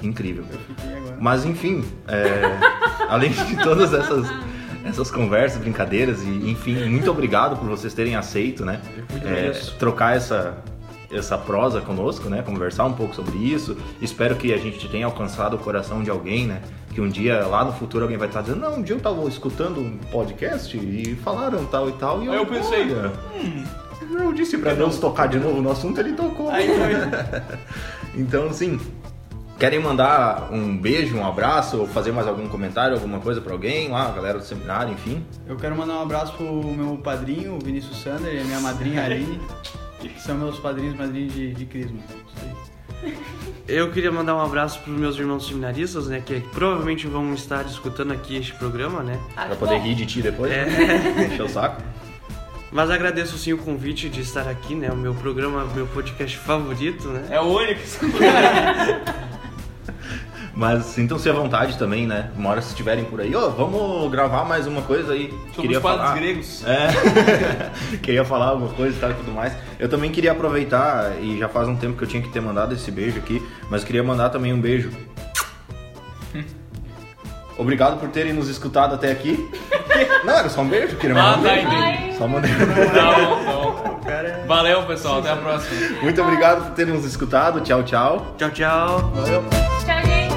Incrível. Eu fiquei agora. Mas enfim, é, além de todas essas, essas conversas, brincadeiras e enfim, muito obrigado por vocês terem aceito, né? é, trocar essa essa prosa conosco, né? Conversar um pouco sobre isso. Espero que a gente tenha alcançado o coração de alguém, né? Que um dia lá no futuro alguém vai estar dizendo, não, um dia eu tava escutando um podcast e falaram tal e tal. E Aí eu pensei, olha, eu disse pra Deus tocar de novo no assunto, ele tocou. Aí foi. Então, assim, querem mandar um beijo, um abraço, ou fazer mais algum comentário, alguma coisa pra alguém lá, a galera do seminário, enfim? Eu quero mandar um abraço pro meu padrinho, o Vinícius Sander, e a minha madrinha Aline, que são meus padrinhos madrinhas de, de Crisma. Eu queria mandar um abraço para os meus irmãos seminaristas, né? Que provavelmente vão estar escutando aqui este programa, né? Pra poder rir de ti depois, É. né? Encher o saco. Mas agradeço sim o convite de estar aqui, né? O meu programa, meu podcast favorito, né? É o único. Mas sintam-se à vontade também, né? Uma hora se estiverem por aí, ô, vamos gravar mais uma coisa aí. Sobre os padres gregos. É, queria falar alguma coisa e tal e tudo mais. Eu também queria aproveitar, e já faz um tempo que eu tinha que ter mandado esse beijo aqui, mas queria mandar também um beijo. Obrigado por terem nos escutado até aqui. Não, era só um beijo, queria Ah, mandar um tá, entendi. Só mandei. Não, não. Valeu, pessoal. Até a próxima. Muito obrigado por terem nos escutado. Tchau, tchau. Tchau, tchau. Valeu. Tchau, gente!